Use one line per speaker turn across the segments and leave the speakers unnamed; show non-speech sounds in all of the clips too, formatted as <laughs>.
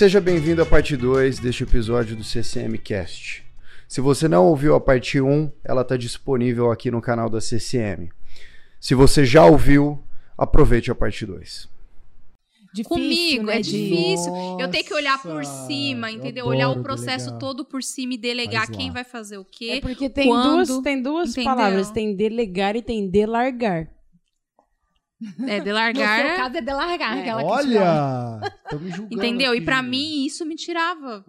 Seja bem-vindo à parte 2 deste episódio do CCM Cast. Se você não ouviu a parte 1, ela está disponível aqui no canal da CCM. Se você já ouviu, aproveite a parte 2.
Difícil,
Comigo
né,
é difícil. eu tenho que olhar por
Nossa,
cima,
eu
entendeu? Olhar o processo
delegar.
todo por cima e delegar quem vai fazer o quê.
É porque tem
quando,
duas, tem duas
entendeu?
palavras. Tem delegar e tem delargar.
É, de <laughs>
No
largar.
seu caso é de largar.
É.
dá.
Olha! Tô me julgando.
Entendeu? E
aqui,
pra
gente.
mim, isso me tirava,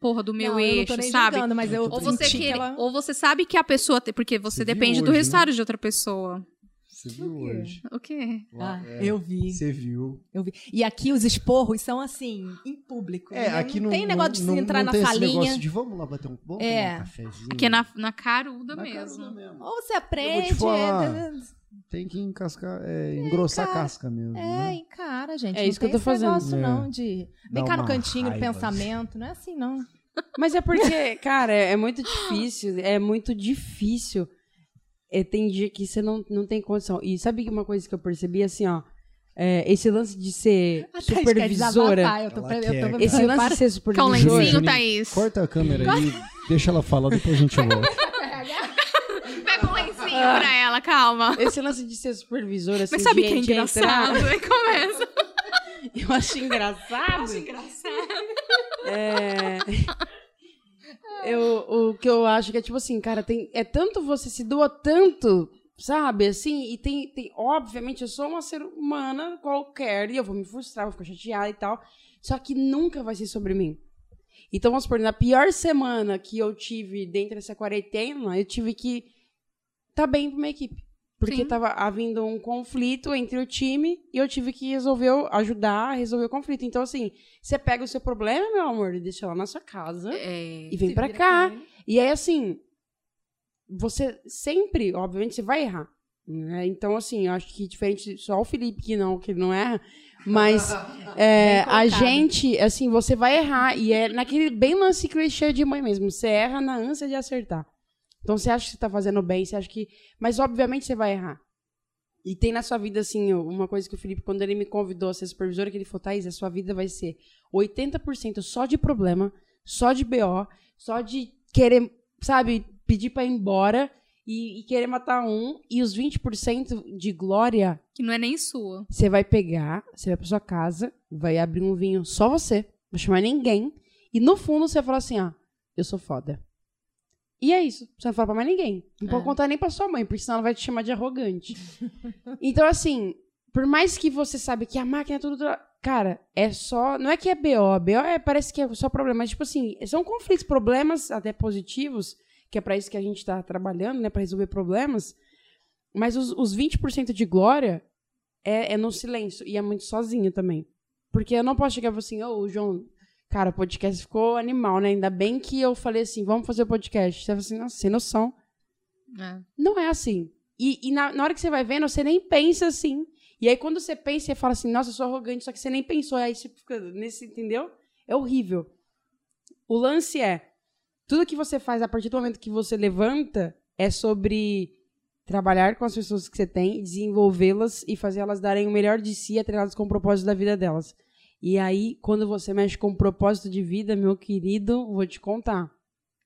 porra, do meu
Não, eu não tô
eixo, sabe?
julgando, mas eu
Ou você,
que ela...
ou você sabe que a pessoa. tem- Porque você,
Você
depende do
hoje, né?
resultado de outra pessoa.
Você viu
O
hoje.
O quê?
Lá,
Ah,
é,
eu vi,
Você viu.
eu vi. E aqui os esporros são assim, em público.
É,
né?
aqui não
tem negócio de se
não,
entrar
não
na
tem esse
salinha.
negócio de vamos lá bater um, vamos
É.
um cafezinho.
Aqui é na, na caruda
Na
mesmo.
caruda mesmo.
Ou você aprende,
falar.
é,
Tem que encascar, é, engrossar a
cara.
casca mesmo.
é,
né?
encara, gente.
É
não
isso que eu tô fazendo.
negócio
É.
não de vem cá no cantinho do
raiva,
pensamento, não é assim não.
Mas é porque, cara, é muito difícil. É muito difícil. É, tem dia que você não, não tem condição. E sabe que uma coisa que eu percebi, assim, ó. é, esse lance de ser
A Thaís quer
supervisora.
desabafar, eu tô, eu.
Esse lance de ser supervisora.
lencinho,
Juninho,
Thaís?
Corta a câmera aí, deixa ela falar, depois a gente <laughs> volta.
Pra ela, calma.
Esse lance de ser supervisora, assim,
Mas sabe que é engraçado?
entrar- <laughs>
Aí começa.
eu acho engraçado.
engraçado.
É... eu, o que eu acho que é tipo assim, cara, tem, é tanto você se doa tanto, sabe? Assim, e tem, tem. Obviamente, eu sou uma ser humana qualquer e eu vou me frustrar, vou ficar chateada e tal. Só que nunca vai ser sobre mim. Então, vamos supor, na pior semana que eu tive dentro dessa quarentena, eu tive que tá bem pra minha equipe. Porque
Sim.
tava havendo um conflito entre o time e eu tive que resolver, ajudar a resolver o conflito. Então, assim, você pega o seu problema, meu amor, e deixa lá na sua casa
É.
e vem
vira
cá. E aí, assim, você sempre, obviamente, você vai errar. né? Então, assim, eu acho que diferente, só o Felipe que não, que ele não erra, mas <laughs> é, a gente, assim, você vai errar. E é naquele bem lance clichê de mãe mesmo. Você erra na ânsia de acertar. Então, você acha que você tá fazendo bem, você acha que. Mas, obviamente, você vai errar. E tem na sua vida, assim, uma coisa que o Felipe, quando ele me convidou a ser supervisora, que ele falou, Thaís, a sua vida vai ser 80% só de problema, só de BO, só de querer, sabe, pedir pra ir embora e, e querer matar um, e os 20% de glória,
Que não é nem sua.
você vai pegar, você vai pra sua casa, vai abrir um vinho só você, não vai chamar ninguém, e no fundo você vai falar assim, ó, eu sou foda. E é isso, você não fala pra mais ninguém. Não pode
É.
contar nem pra sua mãe, porque senão ela vai te chamar de arrogante. <laughs> então, assim, por mais que você sabe que a máquina é tudo. Cara, é só. Não é que é BO. BO é, parece que é só problema. Mas, tipo assim, são conflitos, problemas até positivos, que é pra isso que a gente tá trabalhando, né? Pra resolver problemas. Mas os, os 20% de glória é, é no silêncio. E é muito sozinho também. Porque eu não posso chegar e falar assim, ô, João, cara, o podcast ficou animal, né? Ainda bem que eu falei assim, vamos fazer o podcast. Você fala assim, nossa, sem noção.
É.
Não é assim. E, e na, na hora que você vai vendo, você nem pensa assim. E aí, quando você pensa, você fala assim, nossa, eu sou arrogante, só que você nem pensou. Aí você fica nesse, entendeu? É horrível. O lance é, tudo que você faz a partir do momento que você levanta é sobre trabalhar com as pessoas que você tem, desenvolvê-las e fazer elas darem o melhor de si, atrelas com o propósito da vida delas. E aí, quando você mexe com propósito de vida, meu querido, vou te contar.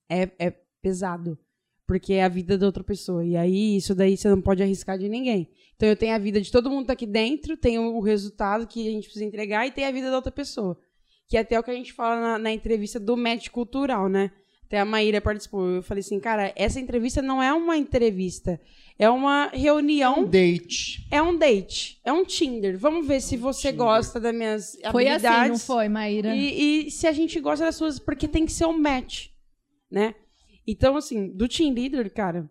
É, é pesado. Porque é a vida da outra pessoa. E aí, isso daí você não pode arriscar de ninguém. Então, eu tenho a vida de todo mundo que aqui dentro, tenho o resultado que a gente precisa entregar e tem a vida da outra pessoa. Que é até o que a gente fala na, na entrevista do match cultural, né? Até a Maíra participou. Eu falei assim, cara, essa entrevista não é uma entrevista. É uma reunião
Um date.
é um date, é um Tinder. Vamos ver se você
Tinder.
gosta das minhas
Foi assim, não
habilidades.
foi, Maíra?
E, e se a gente gosta das suas, porque tem que ser um match, né? Então, assim, do Team Leader, cara,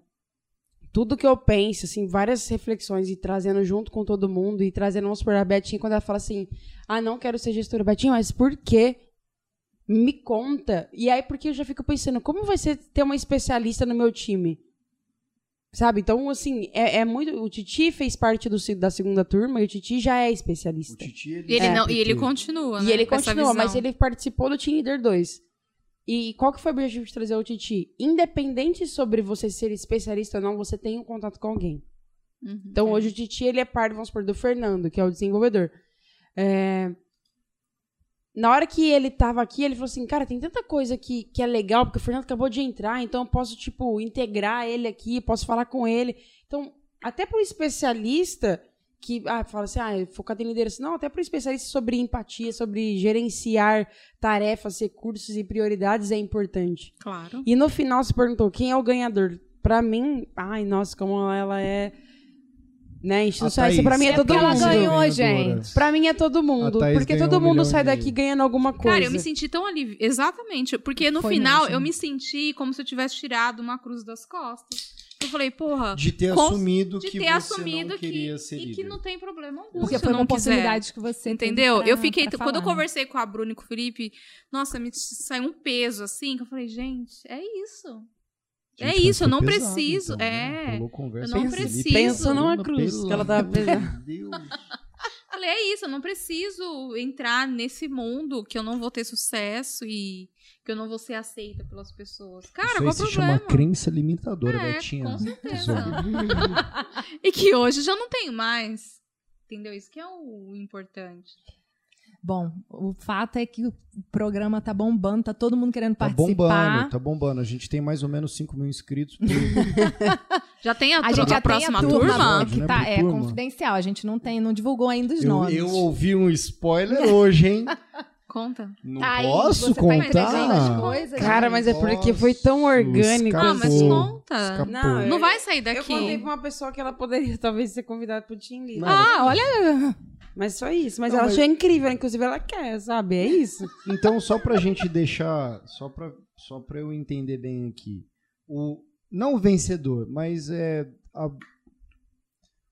tudo que eu penso, assim, várias reflexões e trazendo junto com todo mundo e trazendo, vamos supor, a Betinha, quando ela fala assim, ah, não quero ser gestora, Betinha, mas por quê? Me conta. E aí, porque eu já fico pensando, como vai ser ter uma especialista no meu time? Sabe? Então, assim, é, é muito. O Titi fez parte do, da segunda turma e o Titi já é
O
especialista.
Titi,
E ele,
É,
não, e ele continua,
E
né?
ele
com essa
continua, mas ele participou do Team Leader 2. E qual que foi o objetivo de trazer o Titi? Independente sobre você ser especialista ou não, você tem um contato com alguém.
Uhum.
Então, hoje o Titi, ele é par, vamos supor, do Fernando, que é o desenvolvedor. É, na hora que ele tava aqui, ele falou assim, cara, tem tanta coisa que, que é legal, porque o Fernando acabou de entrar, então eu posso, tipo, integrar ele aqui, posso falar com ele. Então, até pro especialista que ah, fala assim, ah, focado em liderança. Não, até pro especialista sobre empatia, sobre gerenciar tarefas, recursos e prioridades é importante.
Claro.
E no final se perguntou quem é o ganhador. Pra mim, ai, nossa, como ela é. Né, institucional. Isso pra mim é,
É
todo
porque ela
mundo.
ganhou, gente.
Pra mim é todo mundo. Porque todo
um
mundo sai daqui ganhando alguma coisa.
Cara, eu me senti tão aliviada. Exatamente. Porque no
Foi
final
mesmo.
eu me senti como se eu tivesse tirado uma cruz das costas. Eu falei, porra,
De ter
Com-
assumido
de
que
ter
você
assumido
não
que,
queria ser
e que não tem problema algum.
Porque
se
foi
eu
uma
quiser.
oportunidade que você
Entendeu?
pra-
eu fiquei. Quando eu conversei com a Bruna e com o Felipe, nossa, me saiu um peso assim, que eu falei, gente, é isso. É
Gente, mas
isso, eu não
pesado,
preciso,
então, né?
é.
Conversa
Eu não
Felipe.
preciso.
Pensa numa cruz
pelo
que ela
de
pesando.
Deus.
Falei, é isso, eu não preciso entrar nesse mundo que eu não vou ter sucesso e que eu não vou ser aceita pelas pessoas. Cara,
Isso
qual
aí
o
se
problema?
chama crença limitadora,
É,
Betinha.
com certeza. <laughs> E que hoje já não tenho mais. Entendeu? Isso que é o importante.
Bom, o fato é que o programa tá bombando, tá todo mundo querendo
Tá
participar.
bombando, tá bombando. A gente tem mais ou menos 5 mil inscritos. Por... <laughs> <laughs>
Já tem a,
A gente já
a próxima
tem a turma,
turma?
que
Né,
tá, é
turma.
confidencial. A gente não tem, não divulgou ainda os
eu,
nomes.
eu ouvi um spoiler hoje, hein? <laughs>
Conta.
Não
Aí,
posso
você tá as
contar?
coisas,
Cara,
né?
mas é porque foi tão orgânico.
Ah, mas conta.
Escapou.
Não, eu-
Não vai sair
Eu
daqui.
contei pra uma pessoa que ela poderia talvez ser convidada pro Team Leader.
Não.
Ah, olha,
Mas só isso. Mas
Não,
ela
mas-
achou incrível, inclusive ela quer, sabe? É isso. <laughs>
Então, só pra gente deixar, só pra, só pra eu entender bem aqui. O, não o vencedor, mas é a-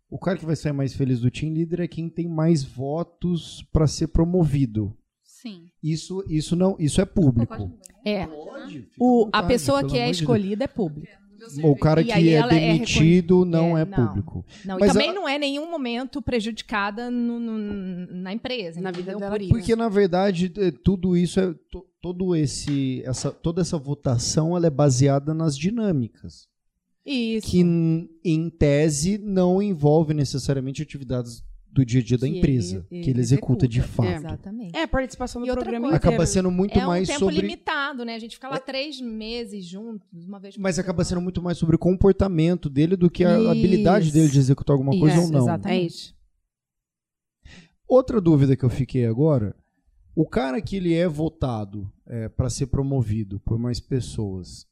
o cara que vai sair mais feliz do team leader é quem tem mais votos pra ser promovido.
Sim.
Isso, isso não, isso é público.
é.
Pode,
O, a pessoa que é escolhida é pública.
O cara
E
que é
ela é
demitido não
É,
é,
não.
público.
Não,
Mas
e também
a-
não é em nenhum momento prejudicada no- no- na empresa.
Na vida dela
Por.
Porque na verdade eh, tudo isso é to- todo esse essa toda essa votação ela é baseada nas dinâmicas.
Isso.
que em tese não envolve necessariamente atividades do dia a dia da
Que
empresa,
ele-
que ele executa de
executa.
fato.
Exatamente.
É a participação do
E outra
programa
coisa-.
Acaba sendo muito
é um
mais
tempo
sobre
limitado, né? A gente fica lá três meses juntos, uma vez por
mas acaba sendo muito mais sobre o comportamento dele do que a
Isso.
habilidade dele de executar alguma coisa
Isso,
ou não.
exatamente.
É isso.
Outra dúvida que eu fiquei agora, o cara que ele é votado para ser promovido por mais pessoas,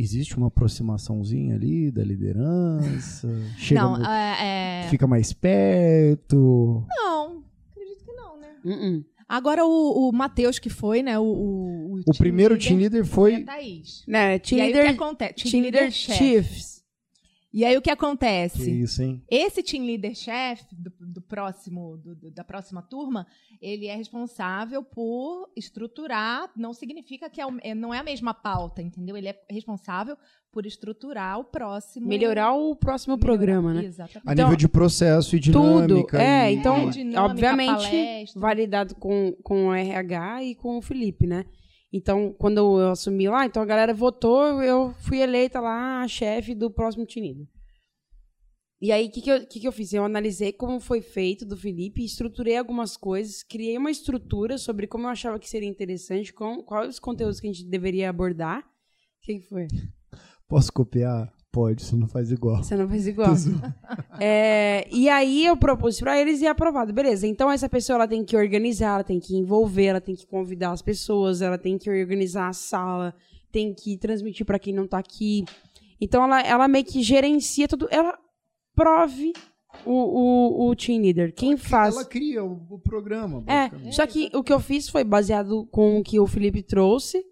existe uma aproximaçãozinha ali da liderança? <laughs> Chega
Não, é, é-
fica mais perto?
não, acredito que não, né?
Uh-uh.
Agora o, o Matheus que foi, né? O, o,
O primeiro team leader
e a
foi
Thaís.
Né, team
e aí o
leader,
que acontece?
team leader
chefe.
Chiefs.
E aí o que
que
acontece?
isso, hein?
Esse team leader chefe do, do próximo do- do- da próxima turma, ele é responsável por estruturar. Não significa que é, o- é- não é a mesma pauta, entendeu? Ele é responsável por estruturar o próximo.
Melhorar o próximo
melhorar-
programa, né?
Exatamente.
A
Então,
nível de processo e
Tudo.
dinâmica.
É,
e-
então,
É, dinâmica,
obviamente,
palestra.
validado com, com o RH e com o Felipe, né? Então, quando eu assumi lá, então a galera votou, eu fui eleita lá a chefe do próximo Tinido. E aí, o que, que, eu, que, que eu fiz? Eu analisei como foi feito do Felipe, estruturei algumas coisas, criei uma estrutura sobre como eu achava que seria interessante, com, quais os conteúdos que a gente deveria abordar. O que, que foi?
Posso copiar? Pode, você não faz igual.
Você não faz <laughs> igual. É, e aí eu propus pra eles e é aprovado. Beleza, então essa pessoa ela tem que organizar, ela tem que envolver, ela tem que convidar as pessoas, ela tem que organizar a sala, tem que transmitir pra quem não tá aqui. Então ela, ela meio que gerencia tudo. Ela prove o, o, o team leader. Quem faz.
Ela cria o, o programa.
É, só que o que eu fiz foi baseado com o que o Felipe trouxe.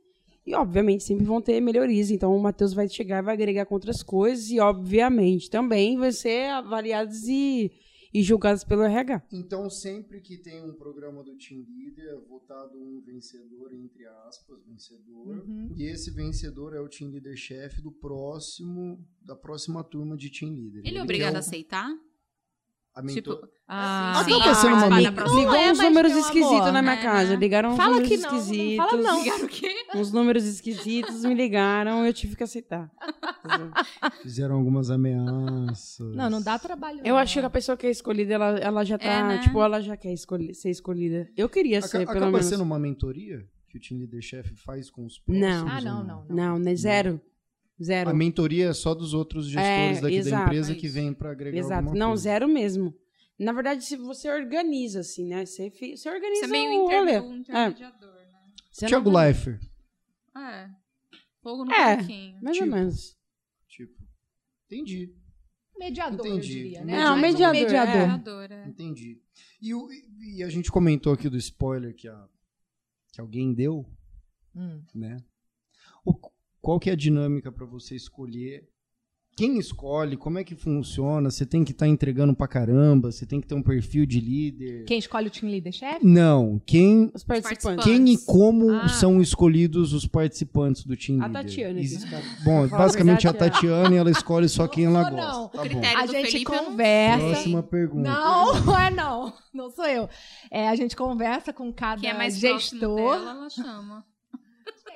E, obviamente, sempre vão ter melhorias. Então, o Matheus vai chegar e vai agregar com outras coisas. E, obviamente, também vai ser avaliados e, e julgados pelo RH.
Então, sempre que tem um programa do Team Leader, é votado um vencedor, entre aspas, vencedor.
Uhum.
E esse vencedor é o Team Leader chefe do próximo, da próxima turma de Team Leader.
Ele é obrigado a
o-
aceitar?
A mentor...
Tipo,
Ah,
Sim,
Acaba sendo uma
próxima.
Ligou
Não é,
uns números esquisitos na minha
É,
casa.
né?
Ligaram uns
Fala
números
que não, não
esquisitos.
fala não.
Ligaram o quê?
Uns números esquisitos me ligaram eu tive que aceitar. <laughs>
Fizeram algumas ameaças.
Não, não dá trabalho.
Eu
não.
acho que a pessoa que é escolhida, ela, ela já tá.
É, né?
Tipo, ela já quer escolher, ser escolhida. Eu queria
Aca-
ser, pelo
acaba
menos.
sendo uma mentoria que o Team Leader Chef faz com os
Não.
próximos?
Ah,
ou
não, não, não.
Não, né? Zero. Zero.
A mentoria é só dos outros gestores
É,
daqui da
exato.
empresa
É
que vem pra agregar
Exato.
alguma
Não,
coisa.
zero mesmo. Na verdade, se você organiza, assim, né? Você, você organiza
Você é meio
rolê.
inter... um intermediador, né?
Você
Tiago
não-
Leifert.
É. Fogo no
É.
parquinho.
Mais
Tipo,
ou menos.
Tipo, entendi,
Mediador,
Entendi.
eu diria, né?
É, um
Mais
mediador, é.
É.
entendi. E, o- e a gente comentou aqui do spoiler que, a, que alguém deu,
Hum.
né? O- qual que é a dinâmica pra você escolher? Quem escolhe? Como é que funciona? Você tem que estar entregando pra caramba? Você tem que ter um perfil de líder?
Quem escolhe o team leader chefe?
Não, quem,
Os participantes.
quem e como
Ah.
são escolhidos os participantes do time
A
líder?
Tatiana.
Exi-
esses caras.
Bom,
a
basicamente a. Tatiana e ela escolhe só <laughs> quem ela gosta.
não.
O
Tá bom.
critério
A
do
gente
Felipe eu não
conversa.
Próxima pergunta.
Não, não <laughs> é não. Não sou eu. É, a gente conversa com cada
Quem é mais
gestor.
dela, ela chama.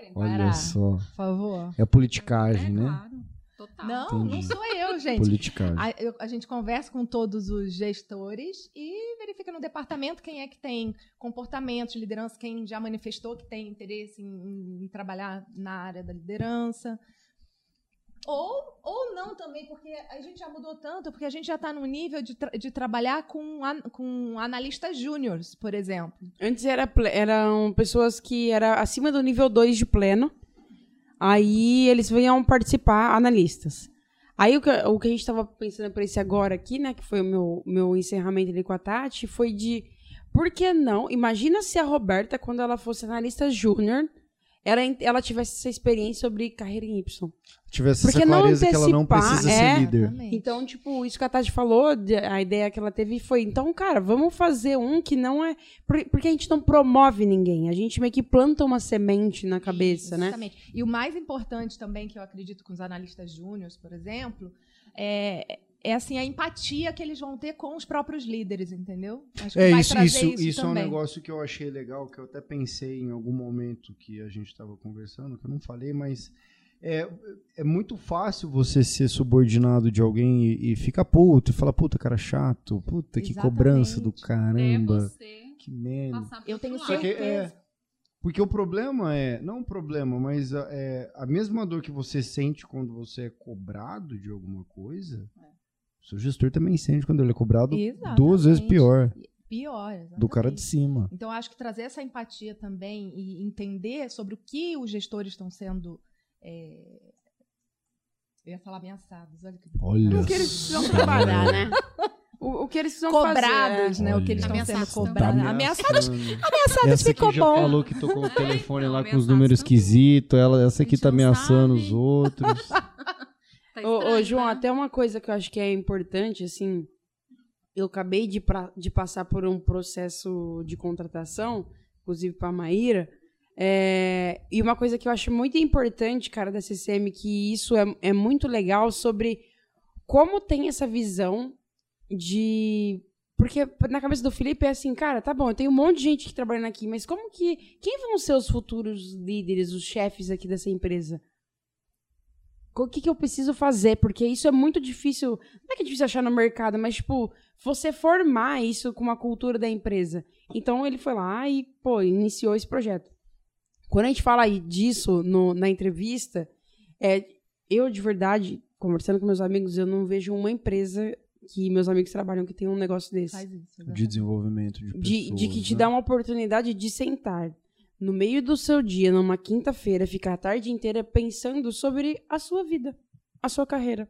Querem
Olha só.
Por favor.
É politicagem,
é,
né?
claro. Total.
Não,
Entendi.
não sou eu, gente.
Politicagem.
A, eu- a gente conversa com todos os gestores e verifica no departamento quem é que tem comportamento de liderança, quem já manifestou que tem interesse em, em trabalhar na área da liderança. Ou, ou não também, porque a gente já mudou tanto, porque a gente já está no nível de, tra- de trabalhar com, an- com analistas júniores, por exemplo.
Antes era, eram pessoas que eram acima do nível 2 de pleno. Aí eles vinham participar, analistas. Aí o que, o que a gente estava pensando para esse agora aqui, né? Que foi o meu, meu encerramento ali com a Tati, foi de por que não? Imagina se a Roberta, quando ela fosse analista júnior, ela, ela tivesse essa experiência sobre carreira em Y.
Tivesse
Porque
essa
não
clareza que ela não precisa
é.
ser líder.
Exatamente.
Então, tipo, isso que a Tati falou, a ideia que ela teve foi, então, cara, vamos fazer um que não é. por- Porque a gente não promove ninguém, a gente meio que planta uma semente na cabeça, né?
Exatamente. E o mais importante também, que eu acredito com os analistas júniores, por exemplo, é, é assim, a empatia que eles vão ter com os próprios líderes, entendeu? Acho que
É,
vai
isso,
trazer
isso, isso é um negócio que eu achei legal, que eu até pensei em algum momento que a gente estava conversando, que eu não falei, mas é, é muito fácil você ser subordinado de alguém e, e ficar puto, e falar, puta, cara chato, puta, que
Exatamente.
cobrança do
É
caramba,
você
que merda.
Eu tenho
que
certeza.
é. Porque o problema é, não o problema, mas a- é, a mesma dor que você sente quando você é cobrado de alguma coisa, o seu gestor também sente quando ele é cobrado duas vezes
Exatamente.
pior
Pior,
do cara de
exatamente.
cima.
Então, acho que trazer essa empatia também e entender sobre o que os gestores estão sendo. é, Eu ia falar ameaçados, olha que
Olha
O que eles precisam trabalhar, né? O, o que eles precisam
cobrados,
fazer.
né? O
Olha.
que eles estão sendo cobrados.
Tá
Ameaçados, ameaçados
Essa
ficou
já
bom.
falou que tocou o telefone
então,
lá com os números esquisitos. Ela, essa aqui tá ameaçando
sabe.
os outros.
Tá
Ô, ô,
estranho,
João,
né?
até uma coisa que eu acho que é importante, assim, eu acabei de, pra- de passar por um processo de contratação, inclusive para a Maíra, é, e uma coisa que eu acho muito importante, cara, da CCM, que isso é, é muito legal sobre como tem essa visão de... Porque na cabeça do Felipe é assim, cara, tá bom, eu tenho um monte de gente que trabalhando aqui, mas como que... Quem vão ser os futuros líderes, os chefes aqui dessa empresa? O que, que eu preciso fazer? Porque isso é muito difícil. Não é que é difícil achar no mercado, mas, tipo, você formar isso com uma cultura da empresa. Então ele foi lá e, pô, iniciou esse projeto. Quando a gente fala aí disso no- na entrevista, é, eu, de verdade, conversando com meus amigos, eu não vejo uma empresa que meus amigos trabalham que tem um negócio desse
Faz isso.
De desenvolvimento de pessoas.
de, de que te
né?
dá uma oportunidade de sentar no meio do seu dia, numa quinta-feira, ficar a tarde inteira pensando sobre a sua vida, a sua carreira.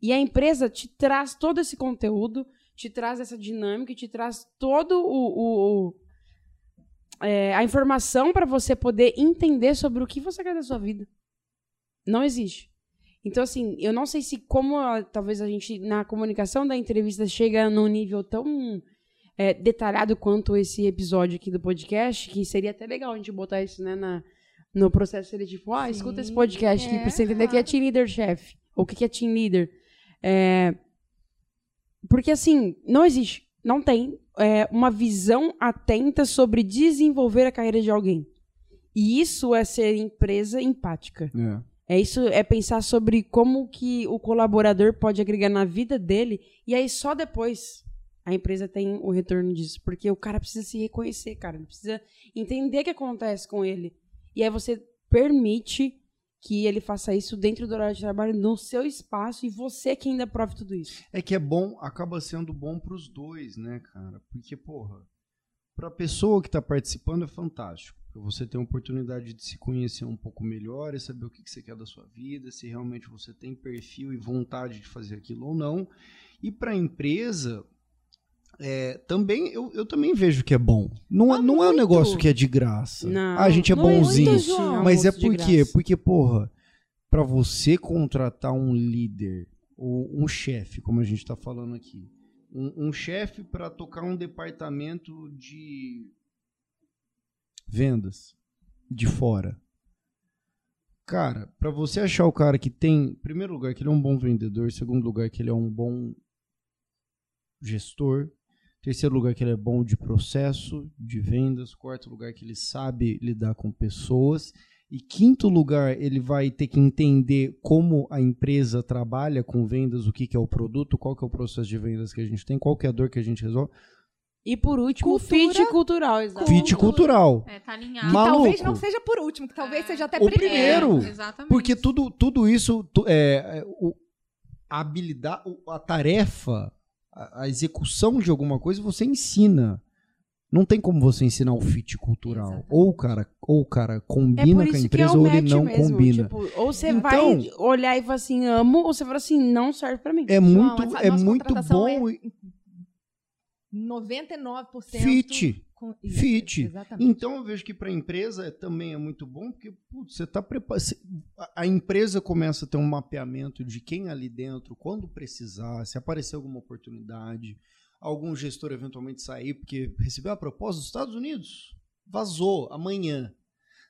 E a empresa te traz todo esse conteúdo, te traz essa dinâmica, te traz todo o, o- o- é, a informação para você poder entender sobre o que você quer da sua vida. Não existe. Então, assim, eu não sei se como talvez a gente, na comunicação da entrevista, chega num nível tão é, detalhado quanto esse episódio aqui do podcast, que seria até legal a gente botar isso né, na, no processo seletivo. Ah, escuta esse
Sim,
podcast aqui
é,
pra você entender o que é team leader chef, ou o que que é team leader. É, Porque assim, não existe, não tem é, uma visão atenta sobre desenvolver a carreira de alguém. E isso é ser empresa empática.
É.
É isso, é pensar sobre como que o colaborador pode agregar na vida dele e aí só depois a empresa tem o retorno disso, porque o cara precisa se reconhecer, cara, ele precisa entender o que acontece com ele. E aí você permite que ele faça isso dentro do horário de trabalho, no seu espaço e você que ainda prove tudo isso.
É que é bom, acaba sendo bom pros dois, né, cara? Porque, porra, pra pessoa que tá participando é fantástico. Você tem a oportunidade de se conhecer um pouco melhor e saber o que, que você quer da sua vida, se realmente você tem perfil e vontade de fazer aquilo ou não. E pra empresa, é, também eu, eu também vejo que é bom. Não, é-
Ah,
não é um negócio que é de graça.
Não,
ah, a gente é
é
bonzinho.
João.
Mas é por quê? Porque, porra, pra você contratar um líder ou um chefe, como a gente tá falando aqui, um, um chefe pra tocar um departamento de vendas de fora. Cara, pra você achar o cara que tem, em primeiro lugar, que ele é um bom vendedor, em segundo lugar, que ele é um bom gestor, terceiro lugar, que ele é bom de processo, de vendas, quarto lugar, que ele sabe lidar com pessoas, e quinto lugar, ele vai ter que entender como a empresa trabalha com vendas, o que, que é o produto, qual que é o processo de vendas que a gente tem, qual que é a dor que a gente resolve.
E por último, o
Cultura.
fit cultural, exato.
Fit cultural.
É, tá
Que
alinhado.
Maluco.
talvez não seja por último, que talvez
É.
seja até
O
primeiro.
primeiro.
É, exatamente.
Porque tudo, tudo isso, tu- é, é, o- a habilidade, a tarefa, a, a execução de alguma coisa, você ensina. Não tem como você ensinar o fit cultural.
Exatamente.
Ou o cara, ou cara
É
combina
por
com a
é
empresa
o
ou ele não
mesmo.
combina.
Tipo, ou você
Então-
vai olhar e falar assim, amo, ou você fala assim, não serve pra mim.
É
João,
muito,
essa
é muito
contratação
bom.
é
e-
99%
Fit.
Com- isso,
Fit.
Exatamente.
Então eu vejo que para a empresa é- também é muito bom, porque putz, você está preparado. A empresa começa a ter um mapeamento de quem ali dentro, quando precisar, se aparecer alguma oportunidade, algum gestor eventualmente sair, porque recebeu a proposta dos Estados Unidos, vazou amanhã.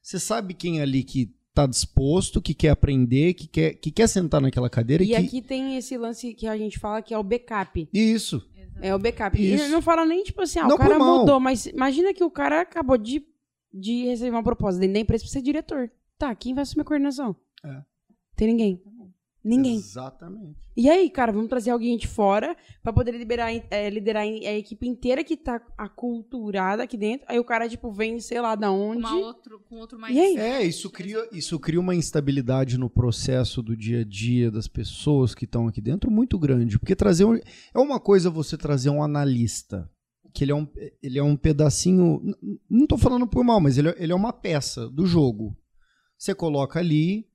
Você sabe quem ali que está disposto, que quer aprender, que quer, que quer sentar naquela cadeira
E
e que.
aqui tem esse lance que a gente fala que é o backup.
Isso.
É o backup.
Isso.
E não fala nem, tipo assim, ah,
Não
o cara mudou, mas imagina que o cara acabou de, de receber uma proposta dentro da empresa pra ser diretor. Tá, quem vai assumir a coordenação?
É.
Tem ninguém. Ninguém.
Exatamente.
E aí, cara, vamos trazer alguém de fora pra poder liberar, é, liderar a equipe inteira que tá aculturada aqui dentro. Aí o cara, tipo, vem, sei lá, da onde.
Uma outro, com outro mais.
E aí?
É, isso cria, isso cria uma instabilidade no processo do dia a dia das pessoas que estão aqui dentro muito grande. Porque trazer um, é uma coisa você trazer um analista, que ele é um, ele é um pedacinho. Não estou falando por mal, mas ele, é- ele é uma peça do jogo. Você coloca ali,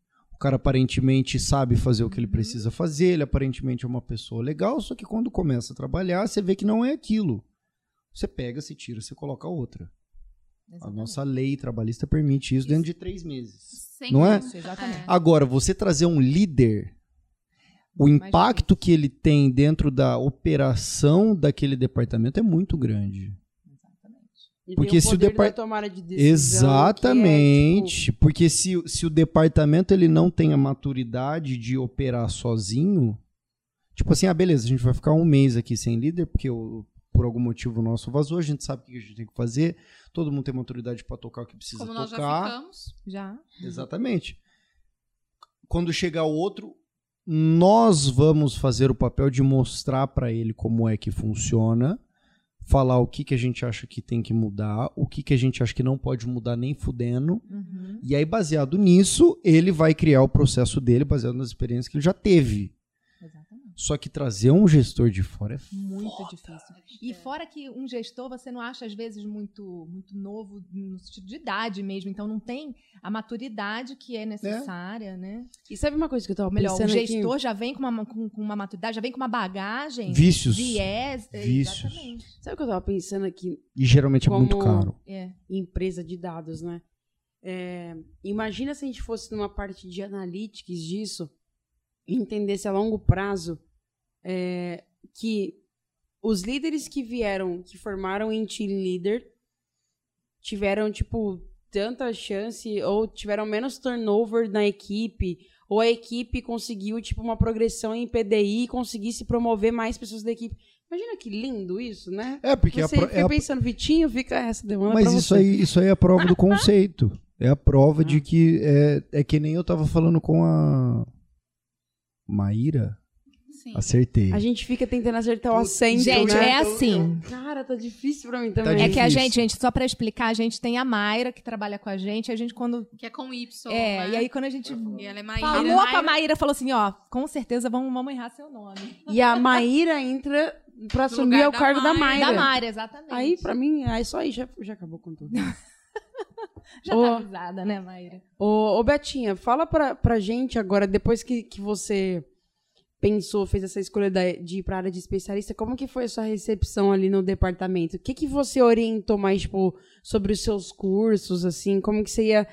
cara aparentemente sabe fazer o que ele precisa fazer, ele aparentemente é uma pessoa legal, só que quando começa a trabalhar, você vê que não é aquilo. Você pega, se tira, você coloca outra. A
Exatamente.
nossa lei trabalhista permite isso dentro de três meses.
Sem
Não é?
Exatamente.
Agora, você trazer um líder, o impacto que ele tem dentro da operação daquele departamento é muito grande.
E
Porque
tem
se o
poder
depar-
da tomada de decisão,
Exatamente.
é, tipo,
Porque se, se o departamento ele não tem a maturidade de operar sozinho, tipo assim, ah, beleza, a gente vai ficar um mês aqui sem líder, porque o- por algum motivo o nosso vazou, a gente sabe o que a gente tem que fazer, todo mundo tem maturidade para tocar o que precisa
Como nós já
tocar.
ficamos.
Já.
Exatamente. Quando chegar o outro, nós vamos fazer o papel de mostrar para ele como é que funciona, falar o que, que a gente acha que tem que mudar, o que, que a gente acha que não pode mudar nem fudendo.
Uhum.
E aí, baseado nisso, ele vai criar o processo dele, baseado nas experiências que ele já teve. Só que trazer um gestor de fora é
Muito difícil. E fora que um gestor você não acha, às vezes, muito, muito novo no sentido de idade mesmo. Então não tem a maturidade que é necessária, né?
E sabe uma coisa que eu tava
melhor, o
pensando aqui?
gestor já vem com uma, com, com uma maturidade, já vem com uma bagagem.
vícios.
Viés. é,
Vícios.
Exatamente.
Sabe o que eu tava pensando aqui?
E geralmente é muito
Como-
caro.
É.
empresa de dados, né? É, imagina se a gente fosse numa parte de analytics disso entendesse a longo prazo é, que os líderes que vieram, que formaram em team leader, tiveram, tipo, tanta chance ou tiveram menos turnover na equipe, ou a equipe conseguiu, tipo, uma progressão em PDI e conseguisse promover mais pessoas da equipe. Imagina que lindo isso, né?
É, porque a
Você
pro-
fica
é a-
pensando, Vitinho, fica essa demanda
Mas isso
você.
aí, isso aí é a prova do <laughs> conceito. É a prova de que é, é que nem eu tava falando com a Maíra.
Sim.
Acertei.
A gente fica tentando acertar o acento,
Gente,
né?
é assim.
Cara, tá difícil pra mim
Tá
também.
É que a gente, gente, só pra explicar, a gente tem a Mayra que trabalha com a gente, a gente quando
Que é com Y.
é,
né?
e aí quando a gente
E ela é Maíra.
falou com a Maíra, falou assim, ó, com certeza vamos, vamos errar seu nome.
E a Maíra entra pra assumir o cargo da
Mayra.
Mayra.
Da Mayra, exatamente.
Aí, pra mim, é só aí, já, já acabou com tudo. <laughs> <laughs>
Já
Ô.
tá avisada, né, Mayra?
Ô, ô Betinha, fala pra, pra gente agora, depois que, que você pensou, fez essa escolha da- de ir pra área de especialista, como que foi a sua recepção ali no departamento? O que que você orientou mais, tipo, sobre os seus cursos, assim? Como que você ia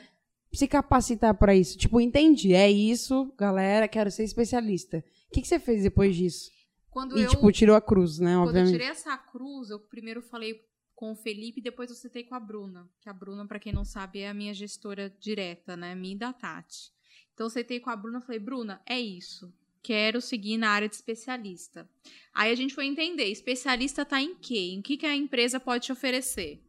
se capacitar pra isso? Tipo, entendi, é isso, galera, quero ser especialista. O que que você fez depois disso?
Quando
E,
eu,
tipo, tirou a cruz, né,
quando eu
obviamente.
tirei essa cruz, eu primeiro falei com o Felipe e depois eu citei com a Bruna. Que a Bruna, pra quem não sabe, é a minha gestora direta, né? Minha e da Tati. Então eu citei com a Bruna e falei, Bruna, é isso. Quero seguir na área de especialista. Aí a gente foi entender, especialista tá em quê? Em que, que a empresa pode te oferecer?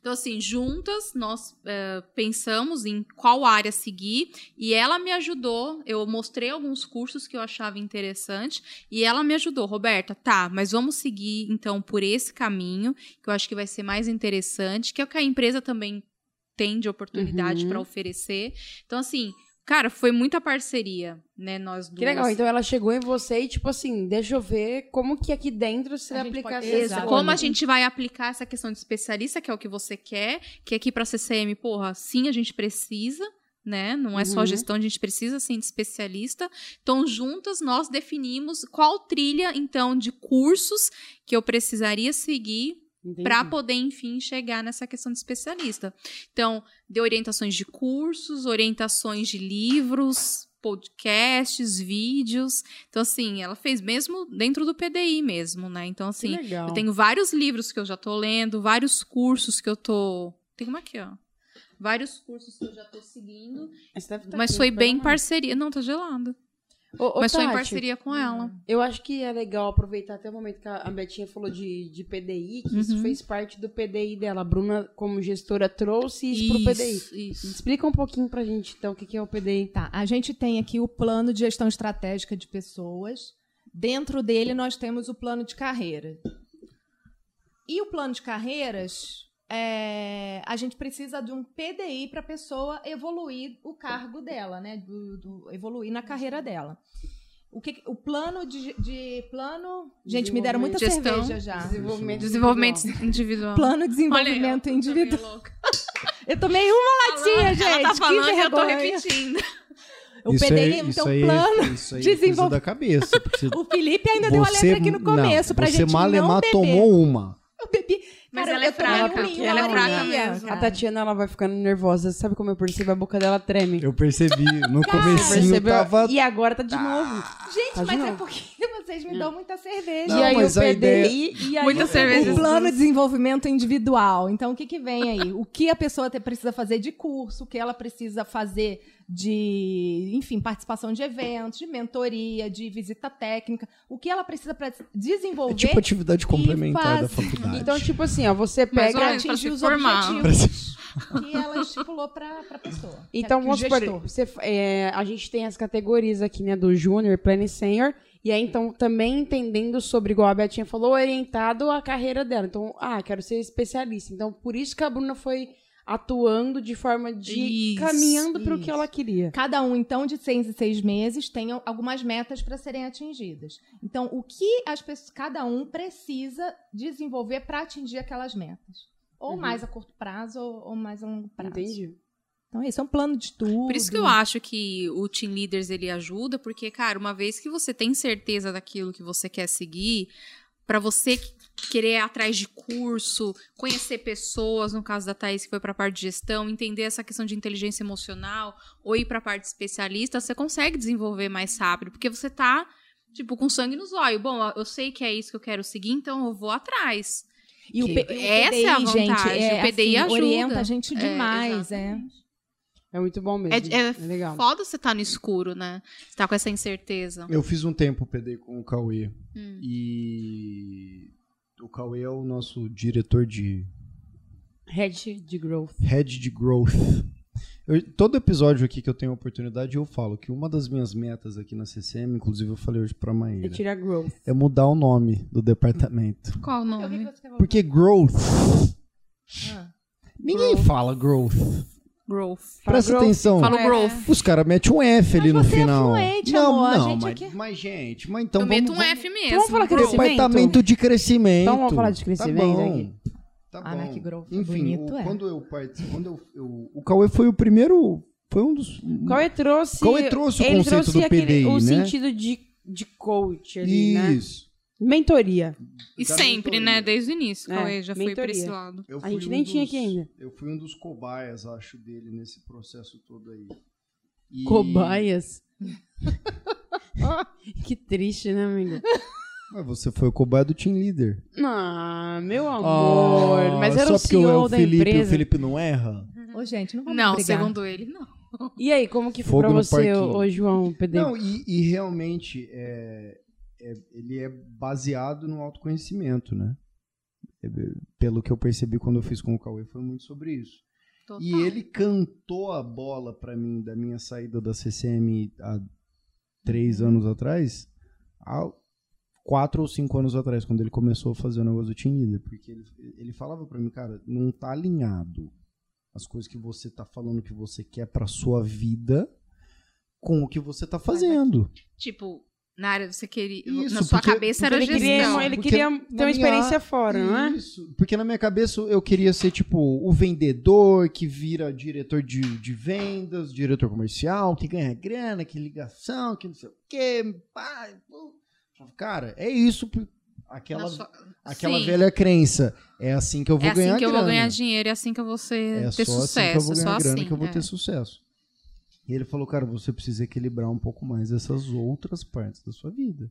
Então, assim, juntas nós eh, pensamos em qual área seguir e ela me ajudou. Eu mostrei alguns cursos que eu achava interessante e ela me ajudou. Roberta, tá, mas vamos seguir então por esse caminho que eu acho que vai ser mais interessante, que é o que a empresa também tem de oportunidade
Uhum.
para oferecer. Então, assim, cara, foi muita parceria, né? Nós duas.
Que legal, então ela chegou em você e, tipo assim, deixa eu ver como que aqui dentro você
A
vai
gente
aplicar
pode-
essa
Exato.
Como a gente vai aplicar essa questão de especialista, que é o que você quer, que aqui para CCM, porra, sim, a gente precisa, né? Não é só
Uhum.
gestão, a gente precisa sim de especialista. Então, juntas nós definimos qual trilha então de cursos que eu precisaria seguir. Para poder, enfim, chegar nessa questão de especialista. Então, deu orientações de cursos, orientações de livros, podcasts, vídeos. Então, assim, ela fez mesmo dentro do PDI mesmo, né? Então, assim, eu tenho vários livros que eu já tô lendo, vários cursos que eu tô. Tem uma aqui, ó. Vários cursos que eu já tô seguindo.
Mas, tá
Mas
aqui,
foi bem parceria. Não, tá gelado.
Ô, ô,
Mas foi em
Tati,
parceria com ela.
Eu acho que é legal aproveitar até o momento que a Betinha falou de, de PDI, que isso
Uhum.
fez parte do PDI dela. A Bruna, como gestora, trouxe isso, pro PDI.
Isso, isso.
Explica um pouquinho pra gente, então, o que que é o PDI.
Tá, a gente tem aqui o plano de gestão estratégica de pessoas. Dentro dele, nós temos o plano de carreira. E o plano de carreiras, é, a gente precisa de um PDI para a pessoa evoluir o cargo dela, né? Do, do- evoluir na carreira dela. O, que, o plano de, de plano. Gente, me deram muita
Gestão.
cerveja já.
Desenvolvimento,
Desenvolvimento
individual.
individual.
Plano de
Olha
desenvolvimento
eu,
individual. <laughs> Eu tomei uma latinha, gente.
Ela tá
que
falando e eu tô
vergonha.
repetindo.
O
Isso
PDI,
aí-
então,
isso aí,
plano.
Isso aí é
desenvolve-
da cabeça. porque <laughs>
O Felipe ainda deu a
você-
letra aqui no começo
não,
pra
você
gente não
malemar
beber.
tomou uma.
Eu bebi.
Mas
Cara,
ela é fraca,
em
ela é fraca mesmo.
A. Tatiana, ela vai ficando nervosa. Sabe como eu percebo? A boca dela treme.
Eu percebi. No
Percebeu?
tava.
E agora tá de novo.
Gente,
Tá
mas é
novo.
porque <laughs> vocês me dão muita cerveja.
Não,
e aí
mas
o
a
PDI...
ideia-
E aí
Muita
o
cerveja.
O plano de desenvolvimento individual. Então, o que, que vem aí? O que a pessoa precisa fazer de curso, o que ela precisa fazer de, enfim, participação de eventos, de mentoria, de visita técnica. O que ela precisa para
É
desenvolver
tipo atividade complementar
faz-
da faculdade.
Então, tipo assim, ó, você pega...
pra
atingir os
formar.
objetivos que ela estipulou para a pessoa.
Então, vamos supor, você, é, a gente tem as categorias aqui, né, do Júnior, Plano e Senior, e aí, então, também entendendo sobre, igual a Betinha falou, orientado à carreira dela. Então, ah, quero ser especialista. Então, por isso que a Bruna foi atuando de forma de
Isso,
caminhando para o que ela queria.
Cada um, então, de seis em seis meses, tem algumas metas para serem atingidas. Então, o que as pessoas, cada um precisa desenvolver para atingir aquelas metas? Ou
Uhum.
mais a curto prazo, ou, ou mais a longo prazo.
Entendi.
Então, esse é um plano de estudo.
Por isso que eu acho que o Team Leaders ele ajuda, porque, cara, uma vez que você tem certeza daquilo que você quer seguir, pra você querer ir atrás de curso, conhecer pessoas, no caso da Thaís, que foi pra parte de gestão, entender essa questão de inteligência emocional, ou ir pra parte especialista, você consegue desenvolver mais rápido, porque você tá, tipo, com sangue nos olhos. Bom, eu sei que é isso que eu quero seguir, então eu vou atrás.
E o,
Que-
P- o
essa
PDI,
é a
gente,
vantagem,
é,
o PDI
assim,
ajuda.
orienta a gente
É,
demais, é.
É muito bom mesmo.
É, é
legal.
foda você estar no escuro, né? Você tá com essa incerteza.
Eu fiz um tempo PD com o Cauê.
Hum.
E o Cauê é o nosso diretor de
Head de growth.
Head de Growth. Eu- todo episódio aqui que eu tenho a oportunidade, eu falo que uma das minhas metas aqui na CCM, inclusive eu falei hoje pra
É
Maíra,
tirar growth.
é mudar o nome do departamento.
Qual o nome?
Porque growth.
Ah.
Ninguém fala growth.
Growth.
Presta
growth,
atenção.
Fala o
É.
growth.
Os caras metem um F ali no
você é
final.
fluente,
não,
amor,
não, mas,
aqui-
mas, gente, mas então
eu
vamos,
meto um
vamos-
F mesmo.
Vamos falar
growth.
crescimento?
Departamento de crescimento.
Então vamos falar de crescimento
tá bom.
aqui.
Tá
Ah,
bom.
né, que growth
Enfim,
bonito,
o-
é.
quando eu participei, quando eu, eu- o Cauê foi o primeiro, foi um dos
Cauê trouxe.
Cauê trouxe o
ele
conceito
trouxe
do
aquele,
PDI,
o
né?
sentido de, de coach ali, né? Mentoria.
E
Da
sempre,
mentoria.
né? Desde o início.
É,
Cauê já foi pra
mentoria.
esse lado.
Eu
A
fui
gente
um
nem tinha
dos-
aqui ainda.
Eu fui um dos cobaias, acho, dele nesse processo todo aí. E-
Cobaias. <laughs> que triste, né, amigo?
Mas você foi o cobaia do team leader.
Ah, meu amor.
Ah,
mas era
só
o
porque é
CEO
o
da
Felipe,
empresa.
o Felipe não erra?
Ô, gente, não vamos
Não,
brigar.
segundo ele, não.
E aí, como que foi
Fogo
pra você, ô João PD?
Não, e, e realmente é, é- ele é baseado no autoconhecimento, né? É, pelo que eu percebi quando eu fiz com o Cauê, foi muito sobre isso.
Total.
E ele cantou a bola pra mim da minha saída da CCM há três
Uhum.
anos atrás, há quatro ou cinco anos atrás, quando ele começou a fazer o negócio do Team Leader. Porque ele, ele falava pra mim, cara, não tá alinhado as coisas que você tá falando que você quer pra sua vida com o que você tá fazendo.
Tipo, na área você queria.
Isso,
na sua
porque-
cabeça
Porque
era
ele queria,
gestão.
ele
Porque
queria ter uma
minha-
experiência fora, não é?
Isso, porque na minha cabeça eu queria ser tipo o vendedor que vira diretor de, de vendas, diretor comercial, que ganha grana, que ligação, que não sei o quê. Cara, é isso. Aquela,
sua-
aquela
Sim.
velha crença. É assim que eu vou
É assim
ganhar
que eu
grana.
vou ganhar dinheiro, é assim que eu vou ser,
É
ter
só
sucesso.
assim que eu vou
é só
ganhar grana
assim.
que eu vou
é.
ter sucesso. E ele falou, cara, você precisa equilibrar um pouco mais essas outras partes da sua vida.